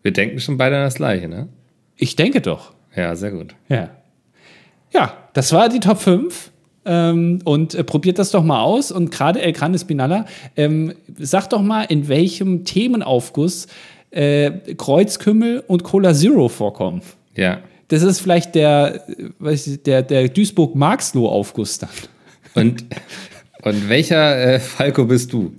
Wir denken schon beide an das Gleiche, ne? Ich denke doch. Ja, sehr gut. Ja. Ja, das war die Top 5. Ähm, und äh, probiert das doch mal aus. Und gerade El Grande Spinalla, ähm, sag doch mal, in welchem Themenaufguss äh, Kreuzkümmel und Cola Zero vorkommen. Ja. Das ist vielleicht der, weiß ich, der, der Duisburg-Marxloh-Aufguss dann. Und, und welcher äh, Falco bist du?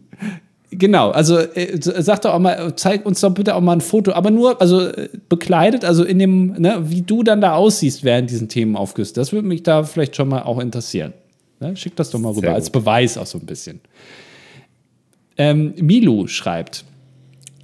Genau, also äh, sag doch auch mal, zeig uns doch bitte auch mal ein Foto, aber nur, also äh, bekleidet, also in dem, ne, wie du dann da aussiehst während diesen Themenaufgüssen. Das würde mich da vielleicht schon mal auch interessieren. Ne? Schick das doch mal rüber, als. Beweis auch so ein bisschen. Ähm, Milu schreibt,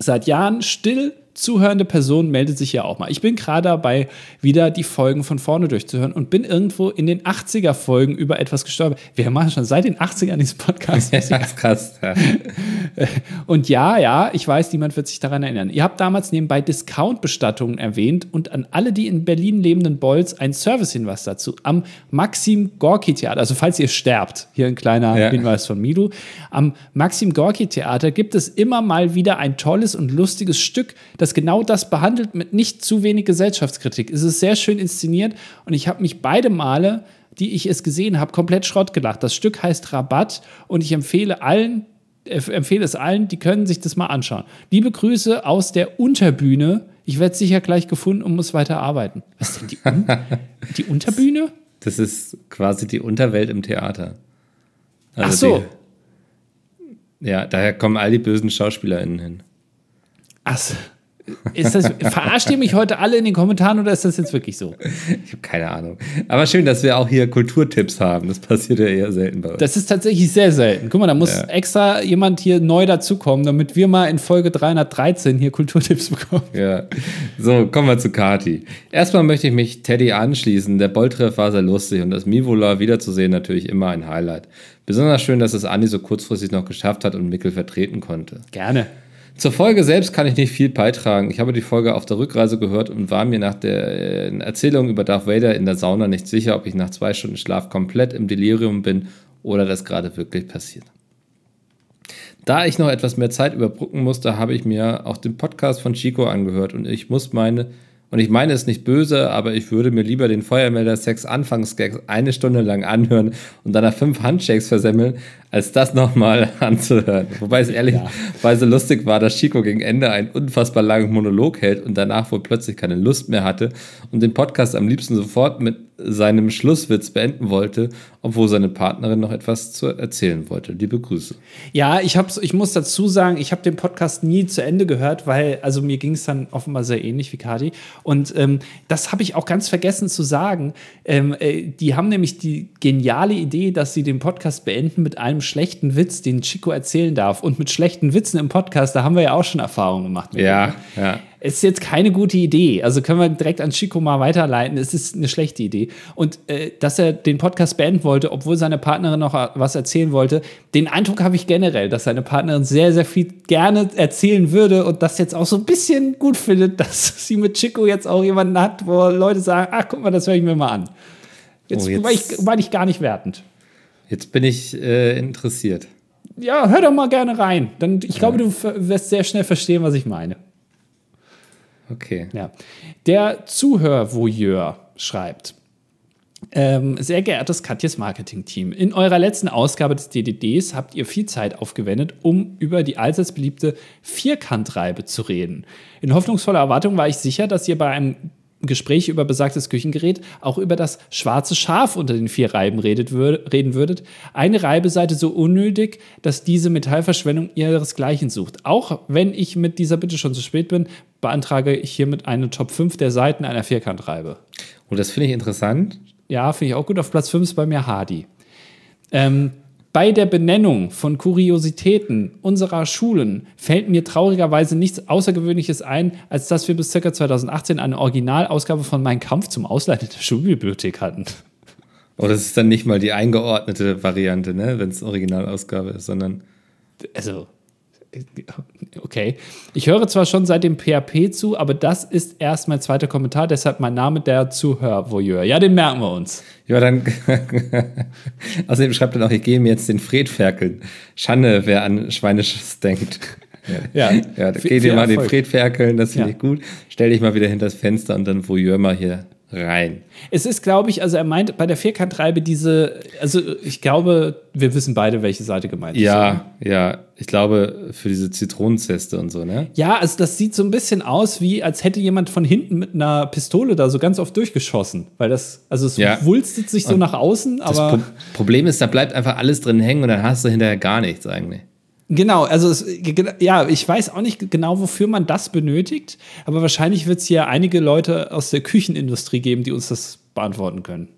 seit Jahren still zuhörende Person meldet sich ja auch mal. Ich bin gerade dabei, wieder die Folgen von vorne durchzuhören und bin irgendwo in den 80er-Folgen über etwas gestorben. Wir machen schon seit den 80ern diesen Podcast. Das ist krass. Ja. Und ja, ja, ich weiß, niemand wird sich daran erinnern. Ihr habt damals nebenbei Discount-Bestattungen erwähnt und an alle die in Berlin lebenden Bolls ein Service-Hinweis dazu. Am Maxim Gorki Theater, also falls ihr sterbt, hier ein kleiner Ja. Hinweis von Milu. Am Maxim Gorki Theater gibt es immer mal wieder ein tolles und lustiges Stück, das genau das behandelt mit nicht zu wenig Gesellschaftskritik. Es ist sehr schön inszeniert und ich habe mich beide Male, die ich es gesehen habe, komplett Schrott gelacht. Das Stück heißt Rabatt und ich empfehle allen, äh, empfehle es allen, die können sich das mal anschauen. Liebe Grüße aus der Unterbühne. Ich werde sicher gleich gefunden und muss weiter arbeiten. Was ist denn die, Un die Unterbühne? Das ist quasi die Unterwelt im Theater. Also Ach so. Die, ja, daher kommen all die bösen SchauspielerInnen hin. Ach so. Ist das, verarscht ihr mich heute alle in den Kommentaren oder ist das jetzt wirklich so? Ich habe keine Ahnung. Aber schön, dass wir auch hier Kulturtipps haben. Das passiert ja eher selten bei uns. Das ist tatsächlich sehr selten. Guck mal, da muss Ja. extra jemand hier neu dazukommen, damit wir mal in Folge 313 hier Kulturtipps bekommen. Ja. So, kommen wir zu Kati. Erstmal möchte ich mich Teddy anschließen. Der Bolltreff war sehr lustig und das Mivola wiederzusehen natürlich immer ein Highlight. Besonders schön, dass es Andi so kurzfristig noch geschafft hat und Mickel vertreten konnte. Gerne. Zur Folge selbst kann ich nicht viel beitragen. Ich habe die Folge auf der Rückreise gehört und war mir nach der äh, Erzählung über Darth Vader in der Sauna nicht sicher, ob ich nach zwei Stunden Schlaf komplett im Delirium bin oder das gerade wirklich passiert. Da ich noch etwas mehr Zeit überbrücken musste, habe ich mir auch den Podcast von Chico angehört und ich muss meine, und ich meine es nicht böse, aber ich würde mir lieber den Feuermelder-Sex Anfangsgags eine Stunde lang anhören und danach fünf Handshakes versemmeln, als das nochmal anzuhören. Wobei es ehrlicherweise lustig war, dass Chico gegen Ende einen unfassbar langen Monolog hält und danach wohl plötzlich keine Lust mehr hatte und den Podcast am liebsten sofort mit seinem Schlusswitz beenden wollte, obwohl seine Partnerin noch etwas zu erzählen wollte. Liebe Grüße. Ja, ich, hab's, ich muss dazu sagen, ich habe den Podcast nie zu Ende gehört, weil, also mir ging es dann offenbar sehr ähnlich wie Kati. Und ähm, das habe ich auch ganz vergessen zu sagen. Ähm, äh, die haben nämlich die geniale Idee, dass sie den Podcast beenden mit einem schlechten Witz, den Chico erzählen darf. Und mit schlechten Witzen im Podcast, da haben wir ja auch schon Erfahrungen gemacht. Ja, ja. es ist jetzt keine gute Idee. Also können wir direkt an Chico mal weiterleiten. Es ist eine schlechte Idee. Und äh, dass er den Podcast beenden wollte, obwohl seine Partnerin noch was erzählen wollte, den Eindruck habe ich generell, dass seine Partnerin sehr, sehr viel gerne erzählen würde und das jetzt auch so ein bisschen gut findet, dass sie mit Chico jetzt auch jemanden hat, wo Leute sagen, ach guck mal, das höre ich mir mal an. Jetzt, Oh, jetzt- war, ich, war ich gar nicht wertend. Jetzt bin ich äh, interessiert. Ja, hör doch mal gerne rein. Dann, ich glaube, du wirst sehr schnell verstehen, was ich meine. Okay. Ja. Der Zuhörvoyeur schreibt. Ähm, sehr geehrtes Katjes Marketing-Team, in eurer letzten Ausgabe des DDDs habt ihr viel Zeit aufgewendet, um über die allseits beliebte Vierkantreibe zu reden. In hoffnungsvoller Erwartung war ich sicher, dass ihr bei einem Gespräch über besagtes Küchengerät auch über das schwarze Schaf unter den vier Reiben redet wür reden würdet. Eine Reibeseite so unnötig, dass diese Metallverschwendung ihresgleichen sucht. Auch wenn ich mit dieser Bitte schon zu spät bin, beantrage ich hiermit eine Top 5 der Seiten einer Vierkantreibe. Und das finde ich interessant. Ja, finde ich auch gut. Auf Platz 5 ist bei mir Hardy. Ähm, bei der Benennung von Kuriositäten unserer Schulen fällt mir traurigerweise nichts Außergewöhnliches ein, als dass wir bis ca. 2018 eine Originalausgabe von Mein Kampf zum Ausleihen der Schulbibliothek hatten. Oh, das ist dann nicht mal die eingeordnete Variante, ne? wenn es Originalausgabe ist, sondern. Also, okay. Ich höre zwar schon seit dem PHP zu, aber das ist erst mein zweiter Kommentar, deshalb mein Name der Zuhörvoyeur. Ja, den merken wir uns. Ja, dann. Außerdem schreibt er noch, ich gehe mir jetzt den Fred ferkeln. Schande, wer an Schweinisches denkt. Ja, Ja, Viel- geh dir mal den Erfolg. Fred ferkeln, das finde Ja. ich gut. Stell dich mal wieder hinter das Fenster und dann Voyeur mal hier rein. Es ist, glaube ich, also er meint bei der Vierkantreibe diese, also ich glaube, wir wissen beide, welche Seite gemeint ist. oder? Ja, ja, ich glaube für diese Zitronenzeste und so, ne? Ja, also das sieht so ein bisschen aus, wie als hätte jemand von hinten mit einer Pistole da so ganz oft durchgeschossen. Weil das, also es Ja. wulstet sich so nach außen, Das aber. Pro Problem ist, da bleibt einfach alles drin hängen und dann hast du hinterher gar nichts eigentlich. Genau, also es, ja, ich weiß auch nicht genau, wofür man das benötigt, aber wahrscheinlich wird es hier einige Leute aus der Küchenindustrie geben, die uns das beantworten können.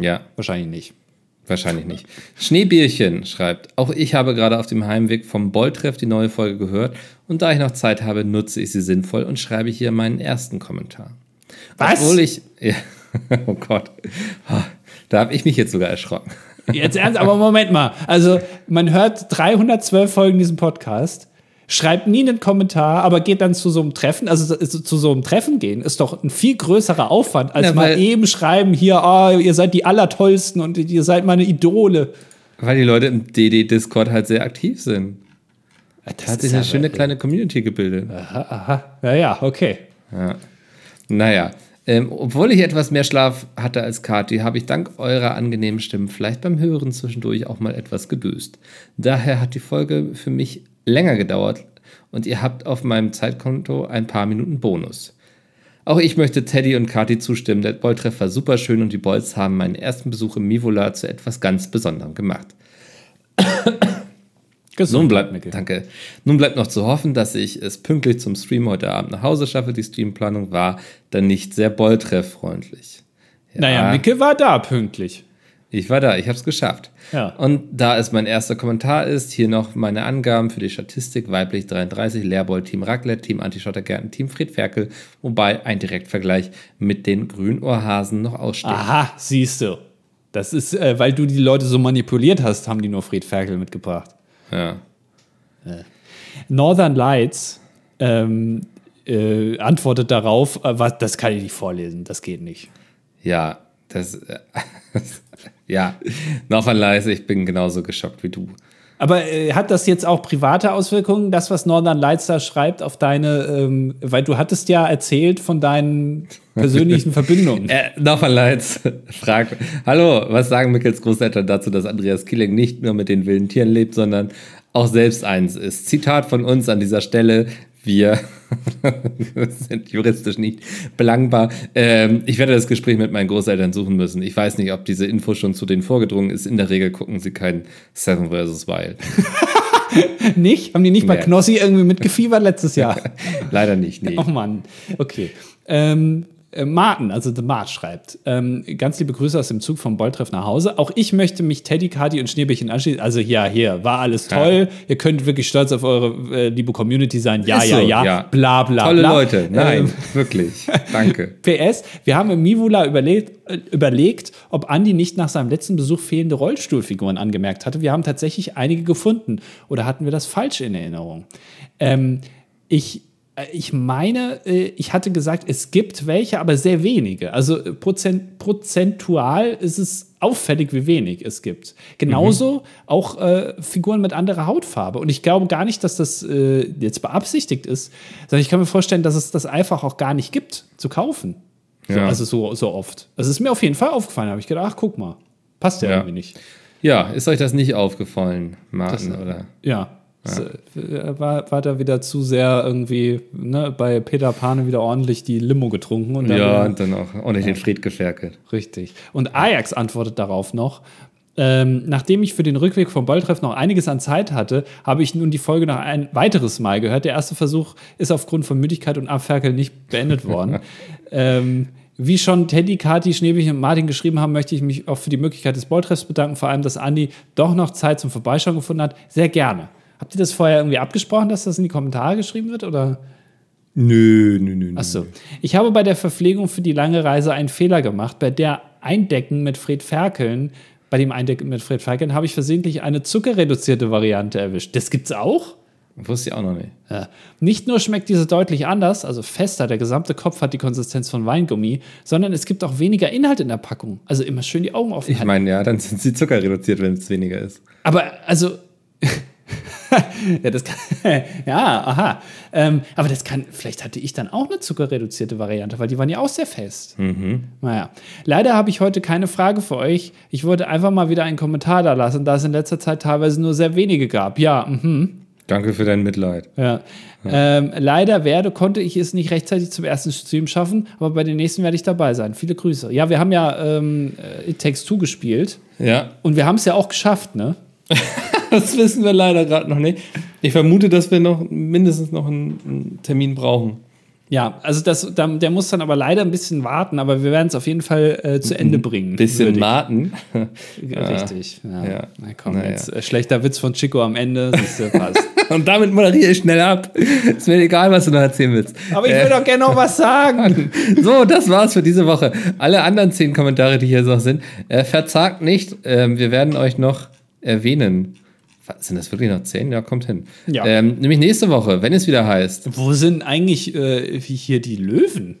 Ja, Wahrscheinlich nicht. wahrscheinlich nicht. Schneebierchen schreibt, auch ich habe gerade auf dem Heimweg vom Bolltreff die neue Folge gehört und da ich noch Zeit habe, nutze ich sie sinnvoll und schreibe hier meinen ersten Kommentar. Was? Obwohl ich, ja, oh Gott, da habe ich mich jetzt sogar erschrocken. Jetzt ernst, aber Moment mal. Also, man hört 312 Folgen diesen Podcast, schreibt nie einen Kommentar, aber geht dann zu so einem Treffen. Also, so- zu so einem Treffen gehen ist doch ein viel größerer Aufwand, als Ja, mal eben schreiben, hier, oh, ihr seid die Allertollsten und ihr seid meine Idole. Weil die Leute im DD-Discord halt sehr aktiv sind. Das Da hat sich eine schöne kleine Community gebildet. Aha, aha. Ja, ja, okay. Naja, ähm, obwohl ich etwas mehr Schlaf hatte als Kati, habe ich dank eurer angenehmen Stimmen vielleicht beim Hören zwischendurch auch mal etwas gedöst. Daher hat die Folge für mich länger gedauert und ihr habt auf meinem Zeitkonto ein paar Minuten Bonus. Auch ich möchte Teddy und Kati zustimmen. Der Bolltreff war super schön und die Bolls haben meinen ersten Besuch im Mivola zu etwas ganz Besonderem gemacht. Nun bleibt, Mikkel. danke. Nun bleibt noch zu hoffen, dass ich es pünktlich zum Stream heute Abend nach Hause schaffe. Die Streamplanung war dann nicht sehr bolltrefffreundlich. Ja, Naja, Micke war da pünktlich. ich war da, ich habe es geschafft. Ja. Und da es mein erster Kommentar ist, hier noch meine Angaben für die Statistik: weiblich 33, Lehrbold, Team Raclette, Team Antischottergärten, Team Fred Ferkel, wobei ein Direktvergleich mit den Grünohrhasen noch aussteht. Aha, siehst du. Das ist, äh, weil du die Leute so manipuliert hast, haben die nur Fred Ferkel mitgebracht. Ja. Northern Lights ähm, äh, antwortet darauf, äh, was, das kann ich nicht vorlesen, das geht nicht. Ja, das. Äh, ja, mal leise, ich bin genauso geschockt wie du. Aber äh, hat das jetzt auch private Auswirkungen, das, was Northern Lights da schreibt, auf deine, ähm, weil du hattest ja erzählt von deinen persönlichen Verbindungen. Äh, nochmal Leitz fragt, hallo, was sagen Mickels Großeltern dazu, dass Andreas Killing nicht nur mit den wilden Tieren lebt, sondern auch selbst eins ist? Zitat von uns an dieser Stelle, wir sind juristisch nicht belangbar. Ähm, ich werde das Gespräch mit meinen Großeltern suchen müssen. Ich weiß nicht, ob diese Info schon zu denen vorgedrungen ist. In der Regel gucken sie kein Seven vs. Wild. nicht? Haben die nicht bei Nee. Knossi irgendwie mitgefiebert letztes Jahr? Leider nicht, nee. Oh Mann, okay. Ähm, äh, Martin, also The Mart schreibt, ähm, ganz liebe Grüße aus dem Zug vom Bolltreff nach Hause. Auch ich möchte mich Teddy, Kati und Schneebärchen anschließen. Also ja, hier, war alles toll. Ihr könnt wirklich stolz auf eure äh, liebe Community sein. Ja, Ist ja, so, ja, ja. bla bla Tolle bla. Leute. Nein, Ähm, wirklich. Danke. PS, wir haben im Mivula überlegt, äh, überlegt, ob Andi nicht nach seinem letzten Besuch fehlende Rollstuhlfiguren angemerkt hatte. Wir haben tatsächlich einige gefunden. Oder hatten wir das falsch in Erinnerung? Ähm, ich, ich meine, äh, ich hatte gesagt, es gibt welche, aber sehr wenige. Also äh, prozent, prozentual ist es auffällig, wie wenig es gibt. Genauso auch äh, Figuren mit anderer Hautfarbe. Und ich glaube gar nicht, dass das äh, jetzt beabsichtigt ist, sondern ich kann mir vorstellen, dass es das einfach auch gar nicht gibt zu kaufen. So, Ja. Also so, so oft. Also es ist mir auf jeden Fall aufgefallen. habe ich gedacht, ach, guck mal. Passt ja, Ja. irgendwie nicht. Ja, ist euch das nicht aufgefallen, Martin, Das- oder? Ja. Äh, War, war da wieder zu sehr irgendwie ne, bei Peter Pane wieder ordentlich die Limo getrunken. Und dann Ja, und dann auch ordentlich den Fried geferkelt. Richtig. Und Ajax antwortet darauf noch. Ähm, nachdem ich für den Rückweg vom Bolltreff noch einiges an Zeit hatte, habe ich nun die Folge noch ein weiteres Mal gehört. Der erste Versuch ist aufgrund von Müdigkeit und Abferkeln nicht beendet worden. ähm, wie schon Teddy, Kati, Schneebich und Martin geschrieben haben, möchte ich mich auch für die Möglichkeit des Bolltreffs bedanken. Vor allem, dass Andi doch noch Zeit zum Vorbeischauen gefunden hat. Sehr gerne. Habt ihr das vorher irgendwie abgesprochen, dass das in die Kommentare geschrieben wird? Oder? Nö, nö, nö. nö. Achso. Ich habe bei der Verpflegung für die lange Reise einen Fehler gemacht. Bei der Eindecken mit Fred Ferkeln, bei dem Eindecken mit Fred Ferkeln, habe ich versehentlich eine zuckerreduzierte Variante erwischt. Das gibt's auch? Wusste ich auch noch nicht. Ja. Nicht nur schmeckt diese deutlich anders, also fester, der gesamte Kopf hat die Konsistenz von Weingummi, sondern es gibt auch weniger Inhalt in der Packung. Also immer schön die Augen offen Ich meine, ja, dann sind sie zuckerreduziert, wenn es weniger ist. Aber also. ja, das kann. ja, aha. Ähm, aber das kann. Vielleicht hatte ich dann auch eine zuckerreduzierte Variante, weil die waren ja auch sehr fest. Naja. Leider habe ich heute keine Frage für euch. Ich wollte einfach mal wieder einen Kommentar da lassen, da es in letzter Zeit teilweise nur sehr wenige gab. Ja, mhm. Danke für dein Mitleid. Ja. Ähm, leider werde, konnte ich es nicht rechtzeitig zum ersten Stream schaffen, aber bei den nächsten werde ich dabei sein. Viele Grüße. Ja, wir haben ja ähm, äh, It Takes Two gespielt Ja, und wir haben es ja auch geschafft, ne? das wissen wir leider gerade noch nicht. Ich vermute, dass wir noch mindestens noch einen, einen Termin brauchen. Ja, also das, da- der muss dann aber leider ein bisschen warten, aber wir werden es auf jeden Fall äh, zu Ende bringen. Ein bisschen Würde Marten. ich- Richtig. Ja. Ja. Na komm, Naja. jetzt äh, schlechter Witz von Chico am Ende. siehst du, passt. Und damit moderiere ich schnell ab. Ist mir egal, was du noch erzählen willst. aber ich will doch gerne noch was sagen. So, das war's für diese Woche. Alle anderen zehn Kommentare, die hier noch sind, äh, verzagt nicht. Ähm, wir werden euch noch erwähnen. Sind das wirklich noch zehn? Ja, kommt hin. Ja. Ähm, nämlich nächste Woche, wenn es wieder heißt. Wo sind eigentlich äh, hier die Löwen?